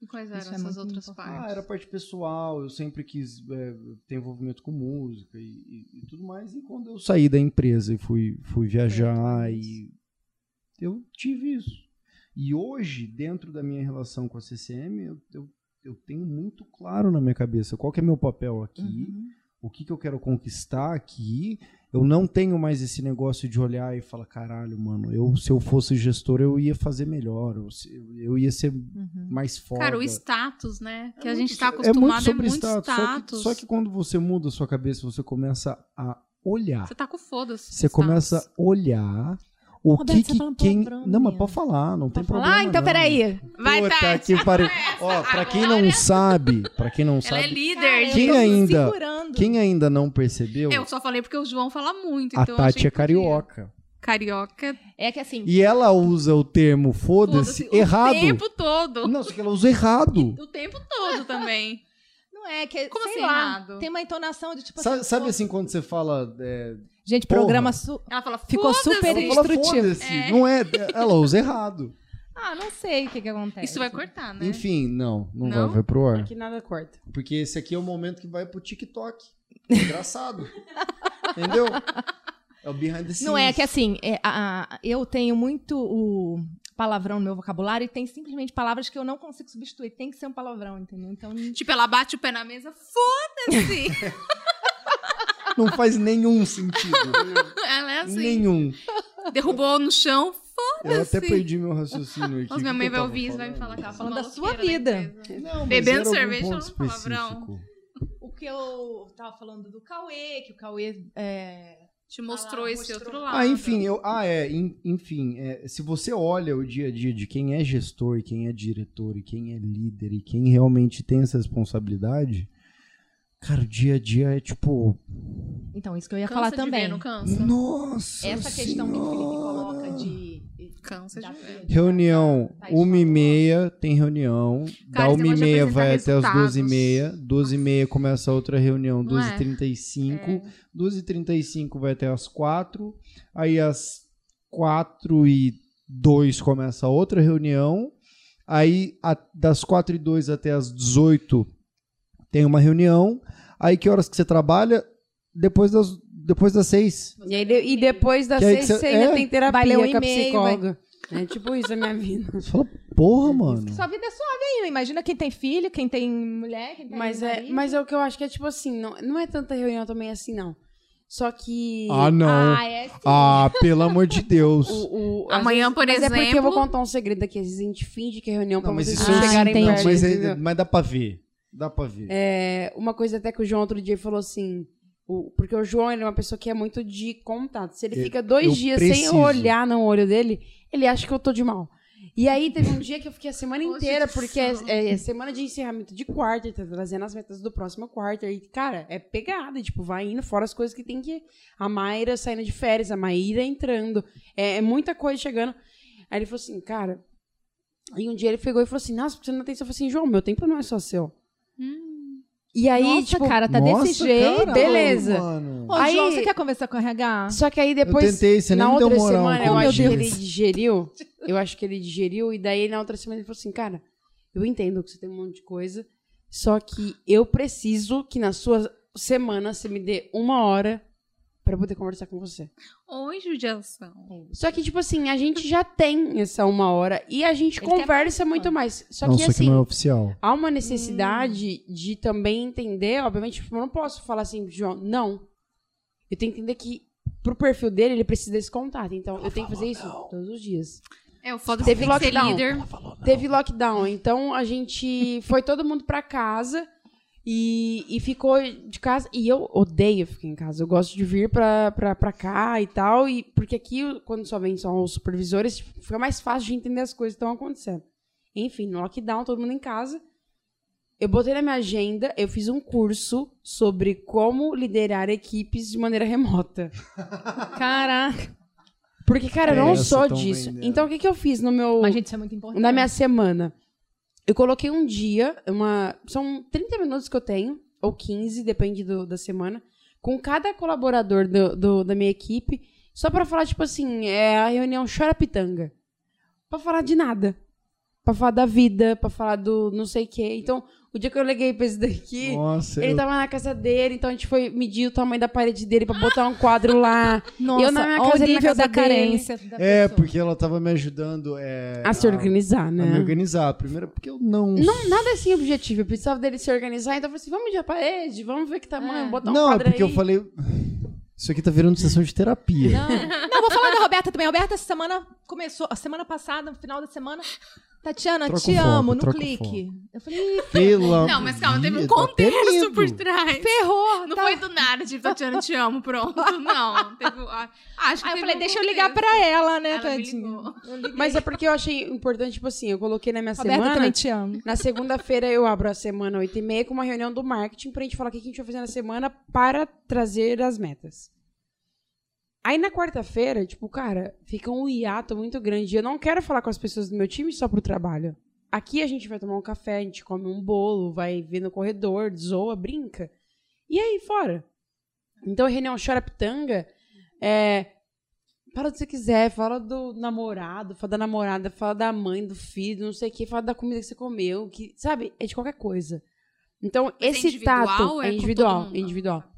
E quais
Isso
eram
é
essas
muito
outras
importante.
Ah,
partes?
era parte pessoal, eu sempre quis é, ter envolvimento com música e, e- e tudo mais. E quando eu saí da empresa e fui, fui viajar, e eu tive isso. E hoje, dentro da minha relação com a CCM, eu, eu, eu tenho muito claro na minha cabeça qual que é meu papel aqui,
Uhum.
o que, que eu quero conquistar aqui. Eu não tenho mais esse negócio de olhar e falar, caralho, mano, eu, se eu fosse gestor, eu ia fazer melhor, eu, eu ia ser
Uhum.
mais foda.
Cara, o status, né? Que a
muito
gente tá
so-
acostumado é muito,
status. Só que-
status.
Só que, quando você muda a sua cabeça, você começa a olhar.
Você tá com foda-se.
Você
status.
começa a olhar o
Roberto,
que,
tá
que
falando
quem. Não, mas pode falar, não tem
Pode falar?
problema.
Ah, então
não.
peraí.
Vai,
Puta
Tati,
que pariu. Ó, pra quem não sabe, pra quem não
Ela é
sabe,
líder.
Quem
eu tô
ainda-
segurando.
quem ainda não percebeu,
Eu só falei porque o João fala muito.
a
então achei
Tati é
podia.
carioca.
Carioca.
É que assim,
E ela usa o termo foda-se
foda-se,
errado.
O tempo todo.
Não, só que ela usa errado.
O tempo todo também.
Não é que,
Como
sei
assim
lá,
errado?
tem uma entonação de tipo
Sabe, sabe
pô,
assim quando você fala. é,
Gente,
Porra.
programa su...
Ela fala,
Ficou super
ela fala
Instrutivo.
foda-se.
É.
Não é. Ela usa errado.
Ah, não sei o que que acontece.
Isso vai cortar, né?
Enfim, não, não,
Não?
vai, vai pro ar.
Aqui nada corta.
Porque esse aqui é o momento que vai pro TikTok. Engraçado. <laughs> Entendeu? É o behind the scenes.
Não é que assim, é, a- a- eu tenho muito o palavrão no meu vocabulário e tem simplesmente palavras que eu não consigo substituir. Tem que ser um palavrão, entendeu? Então,
Tipo, ela bate o pé na mesa, foda-se. <laughs>
Não faz nenhum sentido.
ela é assim.
Nenhum.
Derrubou no chão,
Eu até
Foda-se.
perdi meu raciocínio aqui. Que
minha mãe vai ouvir isso, vai me falar que ela
falando da sua vida.
Não, mas
Bebendo cerveja falando palavrão.
o que eu tava falando do Cauê, que o Cauê é,
Te mostrou
Ah,
esse
mostrou.
outro lado.
Ah, enfim, eu, ah, é, en- enfim, é, se você olha o dia a dia de quem é gestor, e quem é diretor, e quem é líder, e quem realmente tem essa responsabilidade, cara, o dia a dia é tipo,
Então, isso que eu ia
Cansa
falar
de
também.
ver, não cansa?
nossa
Essa questão que o Felipe coloca de.
Cansa de ver.
Reunião,
Tá,
uma e meia tem reunião,
Cara,
da uma e meia vai até as duas e
resultados.
meia, duas e meia começa outra reunião,
Não
duas
é?
e trinta e cinco,
É.
duas e trinta e cinco vai até as quatro, aí às quatro e dois começa outra reunião, aí a- das quatro e dois até as 18 tem uma reunião, Aí que horas que você trabalha? Depois das, depois das seis.
E, aí, de- e depois das
Que aí
seis,
que
você
você-
ainda
é.
tem terapia
Vai ler um
com a psicóloga. É tipo isso a minha vida.
Você fala, porra, mano.
Sua vida é suave ainda. Imagina quem tem filho, quem tem mulher, quem tem
Mas é, mas é o que eu acho que é tipo assim, não, não é tanta reunião também assim, não. Só que.
Ah, não.
Ah, é.
Ah, <laughs> pelo amor de Deus.
o, o-
Amanhã,
vezes-
por
mas é porque eu vou
exemplo-
contar um segredo aqui. Às vezes a gente finge que é reunião
Não,
pra
mas
vocês
isso
não
Ah,
chegarem
entendi.
perto.
Mas, é- mas dá pra ver. Dá pra ver.
É, uma coisa até que o João outro dia falou assim. o- porque o João ele é uma pessoa que é muito de contato. Se ele
Eu-
fica dois
eu
dias sem
preciso.
eu olhar no olho dele, ele acha que eu tô de mal. E aí teve um dia que eu fiquei a semana inteira,
que
porque é, é semana de encerramento de quarto, ele tá trazendo as metas do próximo quarto. E, cara, é pegada, e, tipo, vai indo fora as coisas que tem que. A Mayra saindo de férias, a Maíra entrando. É, é muita coisa chegando. Aí ele falou assim, cara. Aí um dia ele pegou e falou assim: Nossa, por que você não tem? Eu falei assim, João, meu tempo não é só seu. E aí,
Nossa,
tipo.
cara, tá
Nossa,
desse jeito.
caralho,
beleza.
mano.
Ô,
Aí-
João, você quer conversar com o RH?
Só que aí depois.
Eu tentei, você nem
na outra
moral.
semana, eu acho que ele digeriu. Eu acho que ele digeriu. E daí, na outra semana, ele falou assim: Cara, eu entendo que você tem um monte de coisa. Só que eu preciso que na sua semana você me dê uma hora pra eu poder conversar com você.
Oi, judiação.
Só que, tipo assim, a gente já tem essa uma hora e a gente
Ele
conversa muito mais. Só
não,
que, assim,
não é oficial.
há uma necessidade de também entender, obviamente, tipo, eu não posso falar assim, João, não. Eu tenho que entender que pro perfil dele, ele precisa desse contato. Então, eu tenho que fazer isso todos os dias.
É, o foda
Teve
que que ser
lockdown.
líder.
Teve lockdown, então a gente foi todo mundo pra casa e, e ficou de casa. E eu odeio ficar em casa. Eu gosto de vir pra, pra, pra cá e tal. E, porque aqui, quando só vem só os supervisores, fica mais fácil de entender as coisas que estão acontecendo. Enfim, no lockdown, todo mundo em casa. Eu botei na minha agenda, eu fiz um curso sobre como liderar equipes de maneira remota. <laughs>
Caraca.
Porque, cara, eu não
Essa
sou disso.
vendendo.
Então, o que, que eu fiz no meu.
Mas, gente, isso é muito importante.
na minha semana. Eu coloquei um dia, uma. São 30 minutos que eu tenho, ou 15, depende do- da semana, com cada colaborador do, do- da minha equipe, só pra falar, tipo assim, é a reunião chora pitanga. Pra falar de nada. Pra falar da vida, pra falar do não sei o quê. Então, o dia que eu liguei pra esse daqui.
Nossa,
Ele
eu-
tava na casa dele, então a gente foi medir o tamanho da parede dele pra botar um quadro lá.
Nossa,
eu na minha casa, ele na casa
da
dele.
carência da
É,
pessoa.
porque ela tava me ajudando é,
A se organizar,
a
né?
me organizar. Primeiro, porque eu não.
Não, nada assim objetivo. Eu precisava dele se organizar, então eu falei assim: vamos medir a parede, vamos ver que tamanho,
É.
botar um
não, é
quadro
porque
aí.
eu falei. Isso aqui tá virando sessão de terapia.
Não. Não, vou falar da Roberta também. A Roberta, essa semana começou. A semana passada, no final da semana. Tatiana,
Troca
te
foco,
amo, no clique. Eu falei, "Ih,
Pela
Não, mas calma, teve um contexto por trás.
ferrou.
Não
tá?
foi do nada, tipo, Tatiana, te amo, pronto. <laughs> Não. Teve, ah, acho que
Aí eu falei,
um
deixa eu ligar pra ela, né,
Ela
Tadinha?
Mas é porque eu achei importante, tipo assim, eu coloquei na minha
Roberta,
semana.
também te amo.
Na segunda-feira eu abro a semana 8 e meia com uma reunião do marketing pra gente falar o que a gente vai fazer na semana para trazer as metas. Aí na quarta-feira, tipo, cara, fica um hiato muito grande. Eu não quero falar com as pessoas do meu time só pro trabalho. Aqui a gente vai tomar um café, a gente come um bolo, vai ver no corredor, zoa, brinca. E aí, fora. Então a reunião chora pitanga é. Fala o que você quiser, fala do namorado, fala da namorada, fala da mãe, do filho, não sei o que, fala da comida que você comeu, que, sabe? É de qualquer coisa. Então,
Mas é
esse
individual
tato é
é
individual, é individual.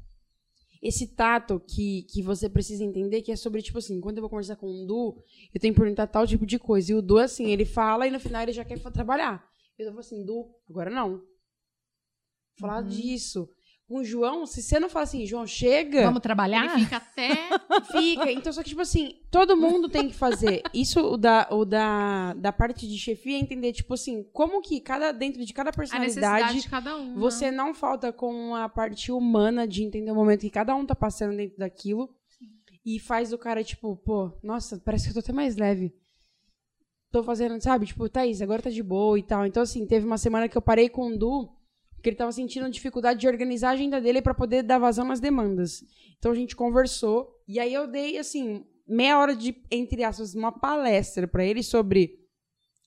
Esse tato que, que você precisa entender que é sobre, tipo assim, quando eu vou conversar com um Du, eu tenho que perguntar tal tipo de coisa. E o Du, assim, ele fala e no final ele já quer trabalhar. Eu falo assim, Du, agora não. Falar
Uhum.
disso. Com o João, se você não fala assim, João, chega.
Vamos trabalhar?
Ele fica até. <laughs>
Fica. Então, só que, tipo assim, todo mundo tem que fazer. Isso, o da, o da, da parte de chefia, é entender, tipo assim, como que cada, dentro de cada
A
personalidade,
de cada um. né?
você não falta com a parte humana de entender o momento que cada um tá passando dentro daquilo. E faz o cara, tipo, pô, nossa, parece que eu tô até mais leve. Tô fazendo, sabe? Tipo, Thaís, agora tá de boa e tal. Então, assim, teve uma semana que eu parei com o Du, porque ele tava sentindo dificuldade de organizar a agenda dele pra poder dar vazão nas demandas. Então a gente conversou, e aí eu dei, assim, meia hora de, entre aspas, uma palestra pra ele sobre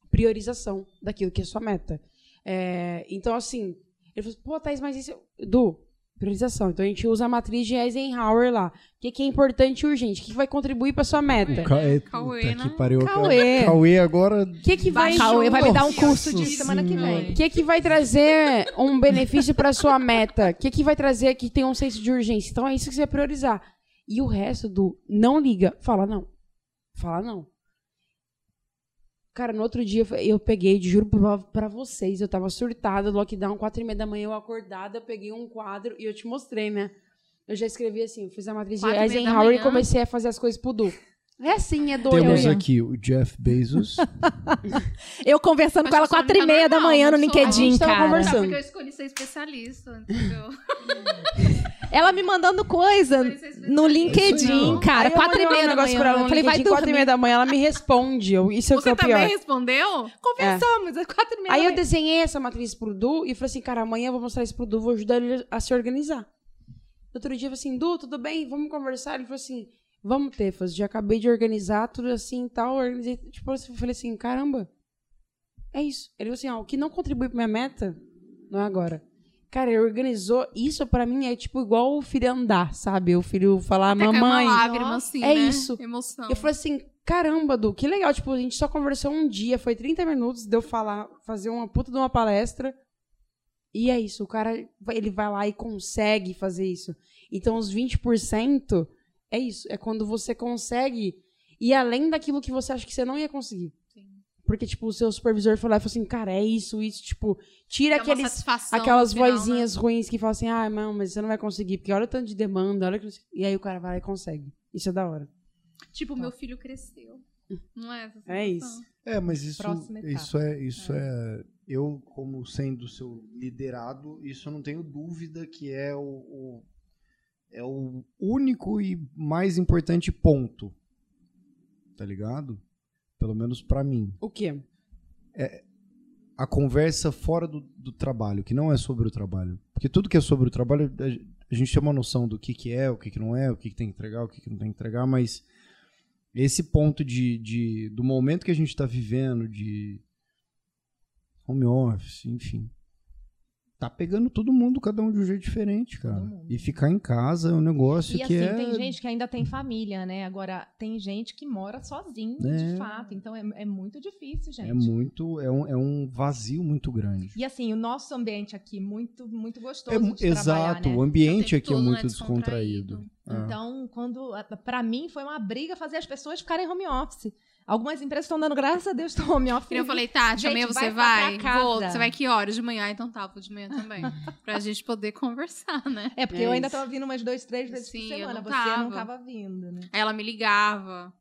priorização daquilo que é sua meta. É, então, assim, ele falou, pô, Thaís, mas isso. Du, Priorização. Então a gente usa a matriz de Eisenhower lá. O que, que é importante e urgente? O que, que vai contribuir para sua meta?
É,
Cauê,
puta
né?
que pariu.
Cauê.
Cauê agora.
O que, que vai,
Cauê vai me dar um
Nossa
curso de semana que vem.
O que, que vai trazer um benefício para sua meta? O que, que vai trazer que tem um senso de urgência? Então é isso que você vai priorizar. E o resto do não liga, fala não. Fala não. Cara, no outro dia eu peguei, juro pra, pra vocês, eu tava surtada, lockdown, quatro e meia da manhã, eu acordada, eu peguei um quadro e eu te mostrei, né? Eu já escrevi assim, eu fiz a matriz de
Quatro
Eisenhower e comecei a fazer as coisas pro Du. É assim, é doido.
Temos aqui o Jeff Bezos. <laughs>
Eu conversando
Mas
com ela quatro e meia da
normal,
manhã no LinkedIn, cara.
conversando.
Porque eu escolhi ser especialista, entendeu? <laughs>
Ela me mandando coisa no LinkedIn,
Não.
cara. Quatro e
mandei um
meia da
negócio
manhã.
pra ela
Eu falei, vai
LinkedIn, quatro e meia
dormir.
da manhã, ela me responde. Eu- Isso é o que
Você
é o pior.
também respondeu?
Conversamos, às quatro e meia
Aí eu desenhei essa matriz pro Du e falei assim, cara, amanhã eu vou mostrar isso pro Du, vou ajudar ele a se organizar. Outro dia eu falei assim, Du, tudo bem? Vamos conversar? Ele falou assim, vamos, Tefas, já acabei de organizar tudo assim e tal, organizei. Tipo, eu falei assim, caramba, é isso. Ele falou assim, ó, o que não contribui pra minha meta, não é agora. Cara, ele organizou, isso pra mim é tipo igual o filho andar, sabe? O filho falar,
Até
mamãe...
uma lágrima, assim,
é
né?
isso.
Emoção.
Eu falei assim, caramba, Du, que legal. Tipo, a gente só conversou um dia, foi 30 minutos de eu falar, fazer uma puta de uma palestra. E é isso, o cara, ele vai lá e consegue fazer isso. Então, os 20% é isso, é quando você consegue ir além daquilo que você acha que você não ia conseguir.
Sim.
Porque, tipo, o seu supervisor foi lá e falou assim, cara, é isso, isso, tipo, tira
uma
aqueles, aquelas
final,
vozinhas ruins que falam assim, ah, não, mas você não vai conseguir, porque olha o tanto de demanda, olha que... E aí o cara vai lá e consegue. Isso é da hora.
né? Tipo, meu filho cresceu. <laughs> Não é essa
É isso.
É, mas isso, isso é, isso é. Eu, como sendo seu liderado, isso eu não tenho dúvida que é o, o- é o único e mais importante ponto. Tá ligado? Pelo menos pra mim.
O quê?
A conversa fora do, do trabalho, que não é sobre o trabalho. Porque tudo que é sobre o trabalho, a, a gente tem uma noção do que, que é, o que, que não é, o que, que tem que entregar, o que, que não tem que entregar, mas esse ponto de, de do momento que a gente está vivendo, de home office, enfim, tá pegando todo mundo, cada um de um jeito diferente, cara. E ficar em casa é um negócio
E
que
assim,
é.
tem gente que ainda tem família, né? Agora, tem gente que mora sozinho,
É.
de fato. Então, é, é muito difícil, gente.
É muito, é um, é um vazio muito grande.
E assim, o nosso ambiente aqui, muito, muito gostoso
É
de
exato,
né?
o ambiente aqui é
todo,
muito
né,
descontraído.
descontraído.
É.
Então, quando. Pra mim, foi uma briga fazer as pessoas ficarem home office. Algumas empresas estão dando graças a Deus <laughs> estão home office.
Eu falei, Tati,
Gente,
amanhã você
vai
vai? Vou. Você vai que horas de manhã? Então tá, vou de manhã também. <laughs> pra gente poder conversar, né?
É, porque
É
eu ainda tava vindo umas duas, três vezes
Sim,
por
eu
semana.
não
Você
tava.
não tava vindo, né?
Aí ela me ligava.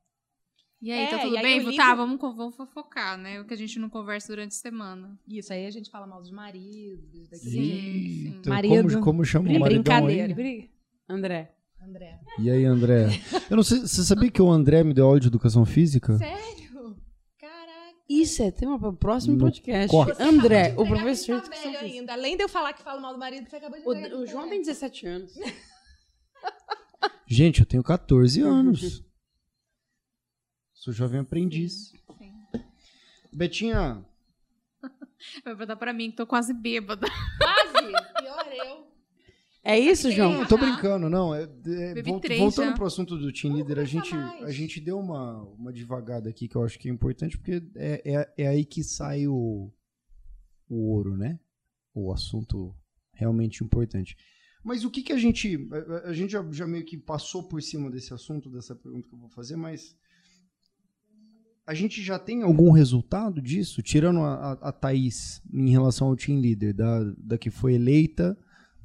E aí,
É,
tá tudo
aí
bem?
ligo-
Tá, vamos, vamos fofocar, né? O que a gente não conversa durante a semana.
Isso, aí a gente fala mal dos maridos, daquele
Sim, sim.
Marido.
Como, como chama o maridão aí?
brincadeira.
André.
André.
E aí, André? <laughs> Eu não sei, você sabia que o André me deu aula de educação física?
Sério? Caraca.
Isso é tema para o próximo
No
podcast.
corte.
André, o professor. de educação física.
ainda. Além de eu falar que falo mal do marido, você acabou de
O, o João tem 17 anos. <laughs>
Gente, eu tenho 14 anos. Sou jovem aprendiz.
Sim.
Betinha, <laughs>
Vai dar pra mim, que tô quase bêbada.
Quase. Pior eu.
É isso, João?
não, tô brincando, não. É, é,
Bebi
vol-
três
voltando
já.
pro assunto do Team Leader, a gente, a gente deu uma, uma devagada aqui que eu acho que é importante, porque é, é, é aí que sai o, o ouro, né? O assunto realmente importante. Mas o que que a gente. A, a gente já, já meio que passou por cima desse assunto, dessa pergunta que eu vou fazer, mas. A gente já tem algum resultado disso? Tirando a, a, a Thaís em relação ao Team Leader, da, da que foi eleita,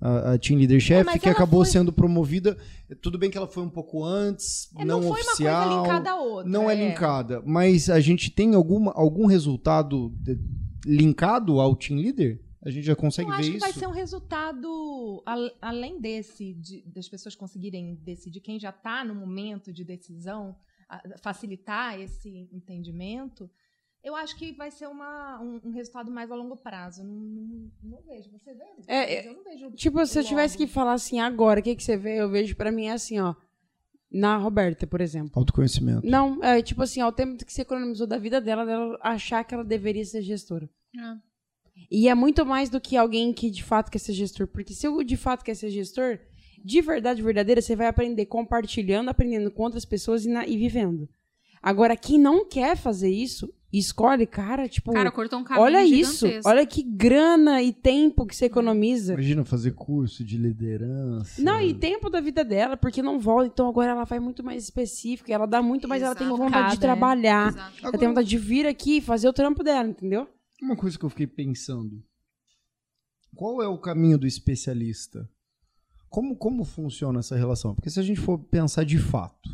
a, a Team Leader chefe,
mas
que acabou
foi-
sendo promovida. Tudo bem que ela foi um pouco antes,
É,
não,
não, foi
oficial.
uma coisa linkada à outra.
Não é linkada, mas a gente tem alguma, algum resultado de- linkado ao Team Leader? A gente já consegue
Eu
ver
acho que
isso?
vai ser um resultado, al- além desse, de- das pessoas conseguirem decidir quem já está no momento de decisão, a- facilitar esse entendimento, eu acho que vai ser uma, um, um resultado mais a longo prazo. Não, não, não vejo. Você vê?
É,
Mas eu não vejo.
Tipo, se eu tivesse que falar assim agora, o que, que você vê? Eu vejo pra mim é assim, ó. Na Roberta, por exemplo.
Autoconhecimento.
Não, é tipo assim, ó, o tempo que você economizou da vida dela, dela achar que ela deveria ser gestora.
Ah.
E é muito mais do que alguém que de fato quer ser gestor. Porque se eu de fato quer ser gestor, de verdade verdadeira, você vai aprender compartilhando, aprendendo com outras pessoas e, na- e vivendo. Agora, quem não quer fazer isso, escolhe, cara, tipo,
Cara, cortou um caminho
olha isso,
gigantesco.
olha que grana e tempo que você economiza.
Imagina fazer curso de liderança.
Não, e tempo da vida dela, porque não volta, então agora ela vai muito mais específica, ela dá muito mais, ela tem
Exato.
vontade de
é.
trabalhar,
Exato.
ela tem vontade de vir aqui e fazer o trampo dela, entendeu?
uma coisa que eu fiquei pensando. Qual é o caminho do especialista? Como, como funciona essa relação? Porque se a gente for pensar de fato,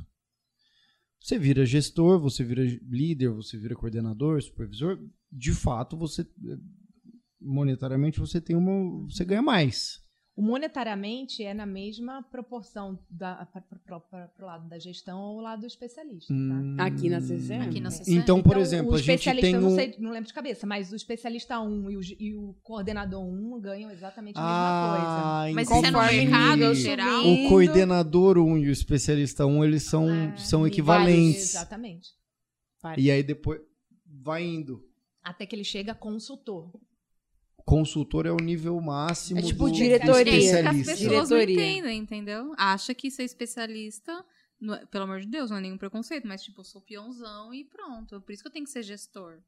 você vira gestor, você vira líder, você vira coordenador, supervisor, de fato você eh, monetariamente você tem uma, você ganha mais.
O monetariamente é na mesma proporção para o lado da gestão ou o lado do especialista. Tá?
Aqui na CCM.
Aqui na CCM.
Então, por exemplo,
o
a gente
especialista,
tem
eu não, sei, não lembro de cabeça, mas o especialista 1 e o, e o coordenador 1 ganham exatamente a mesma
ah,
Mas
entendi.
isso é no
Conforme
mercado
nível
geral?
O coordenador 1 e o especialista 1, eles são,
É,
são
coisa.
equivalentes.
Exatamente.
E aí depois vai indo.
Até que ele chega a consultor.
Consultor é o nível máximo
É tipo
do,
diretoria.
do
É isso que as
especialista.
pessoas não
Diretoria.
entendem, entendeu? Acha que ser especialista, não é- pelo amor de Deus, não é nenhum preconceito, mas tipo, eu sou peãozão e pronto. Por isso que eu tenho que ser gestor.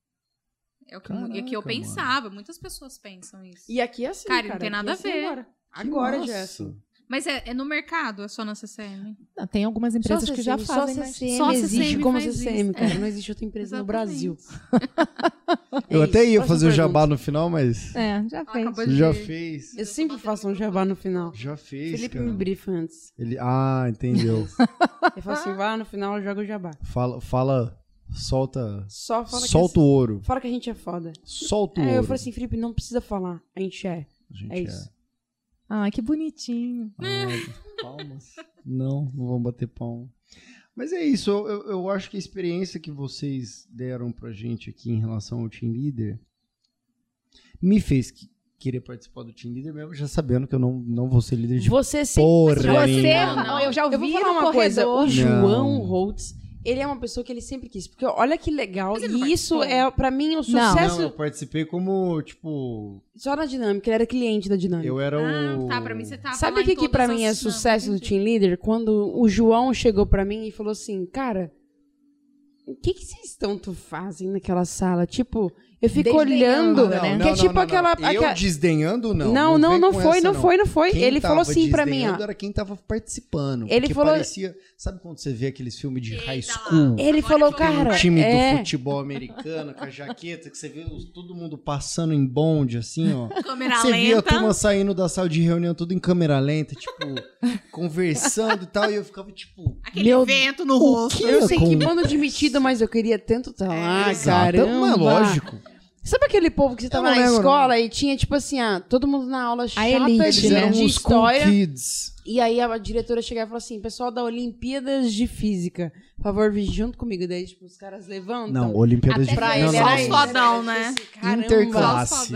É o que, mu- é que eu
Caraca, mano.
pensava, muitas pessoas pensam isso.
E aqui é assim,
Cara,
cara.
não tem nada
é
a
assim
ver.
Agora, agora
massa.
Mas é, é no mercado, é só na CCM?
Não, tem algumas empresas
Só
que já
CCM,
fazem,
só
mas...
CCM
Só a
existe
CCM
como
faz
CCM,
isso.
cara. Não existe outra empresa no Brasil. <laughs>
Eu
É
até ia fazer o jabá no final, mas
É, já fez.
de-
já fez.
Eu sempre faço um jabá no final.
Já fez,
Felipe
cara.
me brifa antes.
Ele... Ah, entendeu. <laughs>
Ele fala assim, vai lá no final, eu jogo o jabá.
fala, fala, solta,
Só fala
solta
que
o ouro.
é, fala que a gente é foda.
Solta o
Aí
ouro.
eu falei assim, Felipe, não precisa falar. A gente é.
A gente
é isso.
Ah, que bonitinho.
Ah, <laughs> palmas. Não, não vamos bater palma. Mas é isso, eu, eu- acho que a experiência que vocês deram pra gente aqui em relação ao Team Leader me fez que- querer participar do Team Leader mesmo, já sabendo que eu não, não vou ser líder de
Você sempre...
porra
Você,
nenhuma.
Não, não.
eu já ouvi
Eu vou falar
no
uma coisa,
corredor.
o João. Holtz, ele é uma pessoa que ele sempre quis. Porque olha que legal, e isso é, pra mim, o sucesso
Não, eu participei como, tipo,
só na dinâmica, ele era cliente da dinâmica.
eu era
Ah,
o...
tá, pra mim você tava
Sabe o que, que pra mim é sucesso do. Team Leader? Quando o João chegou pra mim e falou assim, cara, o que que vocês tanto fazem naquela sala? Tipo, eu fico olhando,
né?
que é tipo aquela...
Eu
aquela-
desdenhando, não.
Não, não, não foi,
essa,
não foi, não foi. Ele falou assim pra mim, ó.
era quem tava participando.
Ele falou-
parecia... Sabe quando você vê aqueles filmes de
Eita
high
lá.
school?
Ele
Agora
falou, cara,
o time
é,
do futebol americano com a jaqueta, que você vê os- todo mundo passando em bonde, assim, ó.
Câmera
Você via a
lenta.
turma saindo da sala de reunião tudo em câmera lenta, tipo, <laughs> conversando e tal, e eu ficava tipo.
Aquele
Meu-
vento no rosto.
eu sei
com-
que bando de metido, mas eu queria tanto estar lá,
Exato,
caramba.
mas lógico.
Sabe aquele povo que você tava na
lembro,
escola e tinha, tipo assim, ah, todo mundo na aula chata
elite,
de,
eram
de história.
kids.
E aí a diretora chegava e falou assim, pessoal da Olimpíadas de Física, por favor, vir junto comigo. Daí, tipo, os caras levantam.
Não, Olimpíadas
Até
de
pra
não,
ele
não,
Só
era
os fodão, né?
caramba.
Interclasse.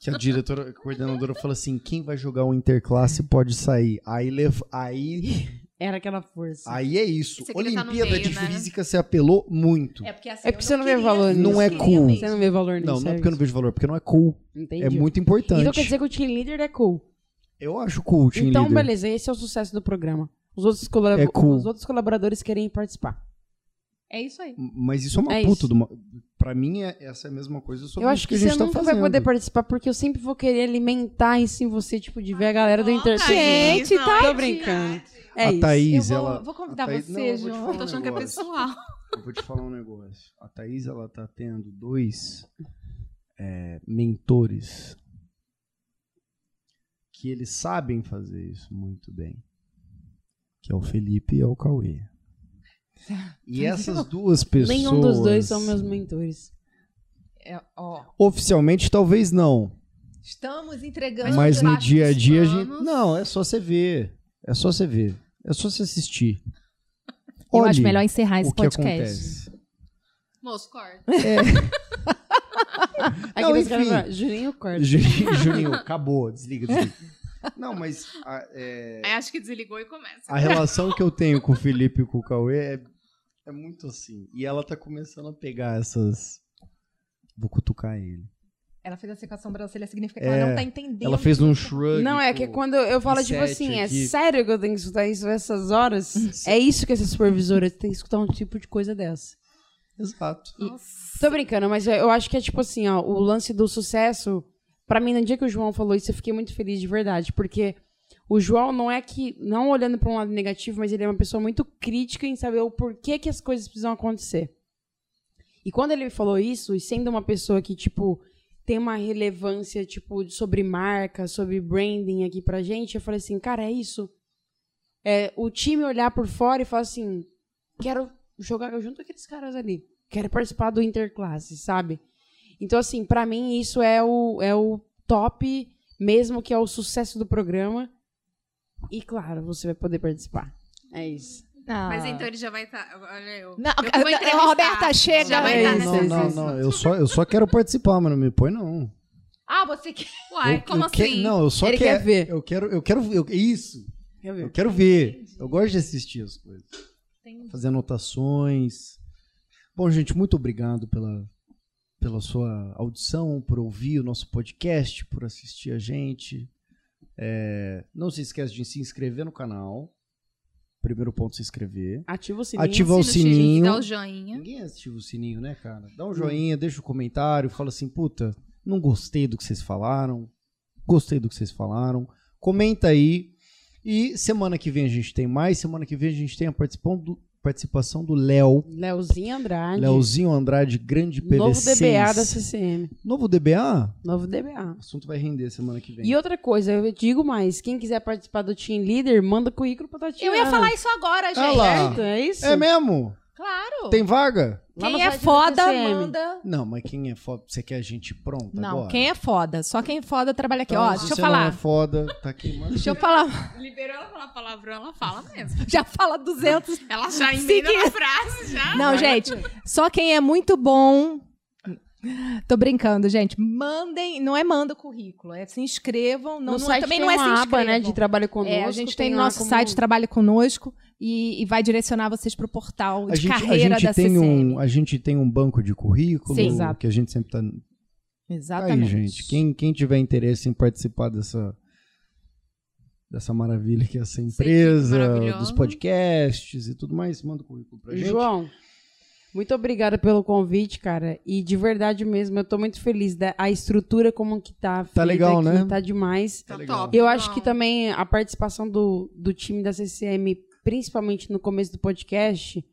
Que a diretora, a coordenadora falou assim: quem vai jogar o interclasse pode sair. Aí, lev... aí,
Era aquela força.
aí é isso. Olimpíada
meio,
de
né?
Física você apelou muito.
É porque, assim,
É porque você não vê
queria
valor nisso.
Não é cool.
Você não vê valor nisso.
Não, não é
é
porque eu não vejo valor, porque não é cool.
Entendi.
É muito importante.
Então quer dizer que o team leader é cool.
Eu acho cool o team
então,
leader.
beleza, esse é o sucesso do programa. Os outros, colab-
É cool.
os outros colaboradores querem participar.
É isso aí.
Mas isso é uma
É
puta
isso.
de uma... Pra mim, é, essa é a mesma coisa sobre
eu acho que,
a gente
você
tá
nunca
fazendo.
vai poder participar, porque eu sempre vou querer alimentar isso em você, tipo, de ver a galera do
Ó,
Inter.
Thaís,
Gente,
não,
tá? Tô brincando. É
a
isso.
Thaís,
eu vou,
ela...
vou convidar
Thaís- não,
você,
eu vou te
João.
falar
Eu tô
um
achando que é
negócio.
pessoal.
Eu vou te falar um negócio. A Thaís, ela tá tendo dois é, mentores que eles sabem fazer isso muito bem. Que é o Felipe e é o Cauê. <laughs> E essas duas pessoas...
Nenhum dos dois são meus mentores.
É, ó,
Oficialmente, talvez não.
estamos entregando...
Mas no dia a dia a gente. Não, é só você ver. É só você ver. É só você assistir.
Eu
Olhe
acho melhor encerrar
o
esse
que
podcast.
acontece.
Moço, corta. <laughs> <laughs>
Aqui
Não,
nós
enfim.
falar, Juninho corta.
Juninho, Juninho, acabou, desliga, desliga. Não, mas a, é,
Aí acho que desligou e começa.
a relação que eu tenho com o Felipe e com o Cauê é, é muito assim. E ela tá começando a pegar essas. Vou cutucar ele.
Ela fez assim com a sobrancelha, significa que
É,
ela não tá entendendo.
Ela fez um shrug.
Não, é que quando eu falo,
de
tipo assim, é
aqui.
sério que eu tenho que escutar isso essas horas? <laughs> é isso que essa supervisora tem que escutar um tipo de coisa dessa.
Exato.
Tô brincando, mas eu acho que é tipo assim, ó, o lance do sucesso. Pra mim, no dia que o João falou isso, eu fiquei muito feliz de verdade, porque o João não é que, não olhando pra um lado negativo, mas ele é uma pessoa muito crítica em saber o porquê que as coisas precisam acontecer. E quando ele me falou isso, e sendo uma pessoa que, tipo, tem uma relevância, tipo, sobre marca, sobre branding aqui pra gente, eu falei assim, cara, é isso. É o time olhar por fora e falar assim, quero jogar junto com aqueles caras ali. Quero participar do Interclasse, sabe? Então, assim, pra mim, isso é o, é o top mesmo, que é o sucesso do programa. E, claro, você vai poder participar. É isso.
Ah.
Mas então ele já vai estar. olha eu.
Não,
eu que entrevistar.
Roberta chega-
Já vai
É
estar
é
Não, não,
isso.
não. Eu só, eu só quero participar, mas não me põe, não.
Ah, você quer.
Uai,
eu,
como
eu que-
assim?
não, eu só
Ele
quero.
quer ver.
Eu quero, eu quero ver. eu- Isso.
Quer
Eu quero ver. Eu gosto de assistir as coisas. Fazer anotações. Bom, gente, muito obrigado pela, pela sua audição, por ouvir o nosso podcast, por assistir a gente. É, não se esqueça de se inscrever no canal. Primeiro ponto, se inscrever.
Ativa o sininho.
Ativa o sininho.
Dá o joinha.
Ninguém ativa o sininho, né, cara? Dá um joinha, deixa um comentário, fala assim, puta, não gostei do que vocês falaram, gostei do que vocês falaram. Comenta aí. E semana que vem a gente tem mais. Semana que vem a gente tem a participação do, participação do Léo.
Leozinho Andrade.
Léozinho Andrade, grande PV6.
Novo DBA da CCM.
Novo DBA?
Novo DBA.
O assunto vai render semana que vem.
E outra coisa, eu digo mais, quem quiser participar do Team Leader, manda currículo pra Tatiana.
Eu ia falar isso agora, gente.
Ah lá.
Certo, é isso?
É mesmo?
Claro.
Tem vaga?
No
Quem é foda, manda.
Não, mas quem é foda? Você quer a gente pronta
Não,
agora?
quem é foda. Só quem é foda trabalha aqui.
Então,
Ó,
se
deixa eu
você não
falar.
é foda, tá aqui, manda.
Deixa eu falar.
Liberou ela falar palavrão, ela fala mesmo. <laughs>
Já fala 200.
Ela já <laughs> emenda
Segui-
na frase, já.
Não, gente, só quem é muito bom. Tô brincando, gente. Mandem, não é manda o currículo, é se inscrevam. Não,
no
não-
site
também
tem
não é
uma
se
aba, né, de trabalho conosco.
É, a gente tem no
lá
nosso
como-
site Trabalhe Conosco e, e vai direcionar vocês pro portal
A
de
gente, a
carreira
gente
da
tem
CCM.
um, a gente tem um banco de currículo
Sim, exato.
que a gente sempre tá Tá aí,
Exatamente.
gente. Quem, quem tiver interesse em participar dessa dessa maravilha que é essa empresa,
maravilhosa.
dos podcasts e tudo mais, manda o currículo pra gente.
João, muito obrigada pelo convite, cara. E de verdade mesmo, eu tô muito feliz da a estrutura como que tá. feita
legal,
aqui,
né?
Tá demais.
Tá
legal.
top.
Eu acho
Não.
que também a participação do, do time da CCM, principalmente no começo do podcast,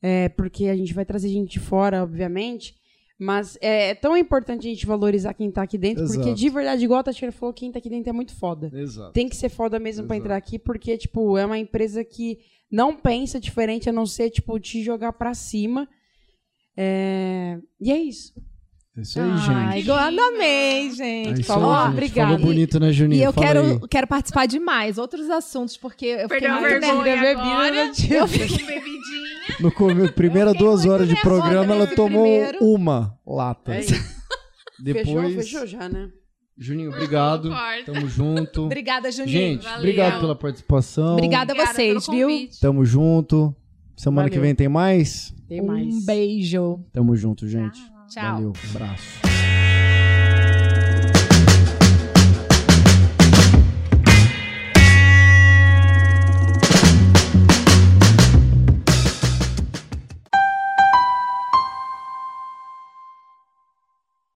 é, porque a gente vai trazer gente de fora, obviamente, mas é, é tão importante a gente valorizar quem tá aqui dentro, porque
Exato.
de verdade, igual a Tatiana falou, quem tá aqui dentro é muito foda.
Exato.
Tem que ser foda mesmo
Exato.
entrar aqui, porque, tipo, é uma empresa que não pensa diferente a não ser, tipo, te jogar pra cima. É, E é isso.
É isso aí,
Ai,
gente.
igual amei,
É
gente.
isso
falou,
aí, gente.
obrigada.
Falou bonito, né, Juninho?
E eu
Fala
quero,
aí.
quero participar de mais outros assuntos, porque eu fiquei
Perdeu a
muito
vergonha
nervosa.
agora.
Eu <laughs>
Com bebidinha.
No come... primeira
fiquei
duas horas de programa, ela
nesse
tomou
primeiro.
uma lata.
É. <laughs>
Depois,
Fechou, fechou já, né?
Juninho, obrigado. Tamo junto. <laughs>
Obrigada, Juninho.
Gente,
Valeu.
obrigado pela participação.
Obrigada a
Obrigada
vocês,
pelo
viu?
Tamo junto. Semana que
Valeu.
vem tem mais?
Tem mais.
Um beijo.
Tamo junto, gente.
Tchau.
Valeu, abraço.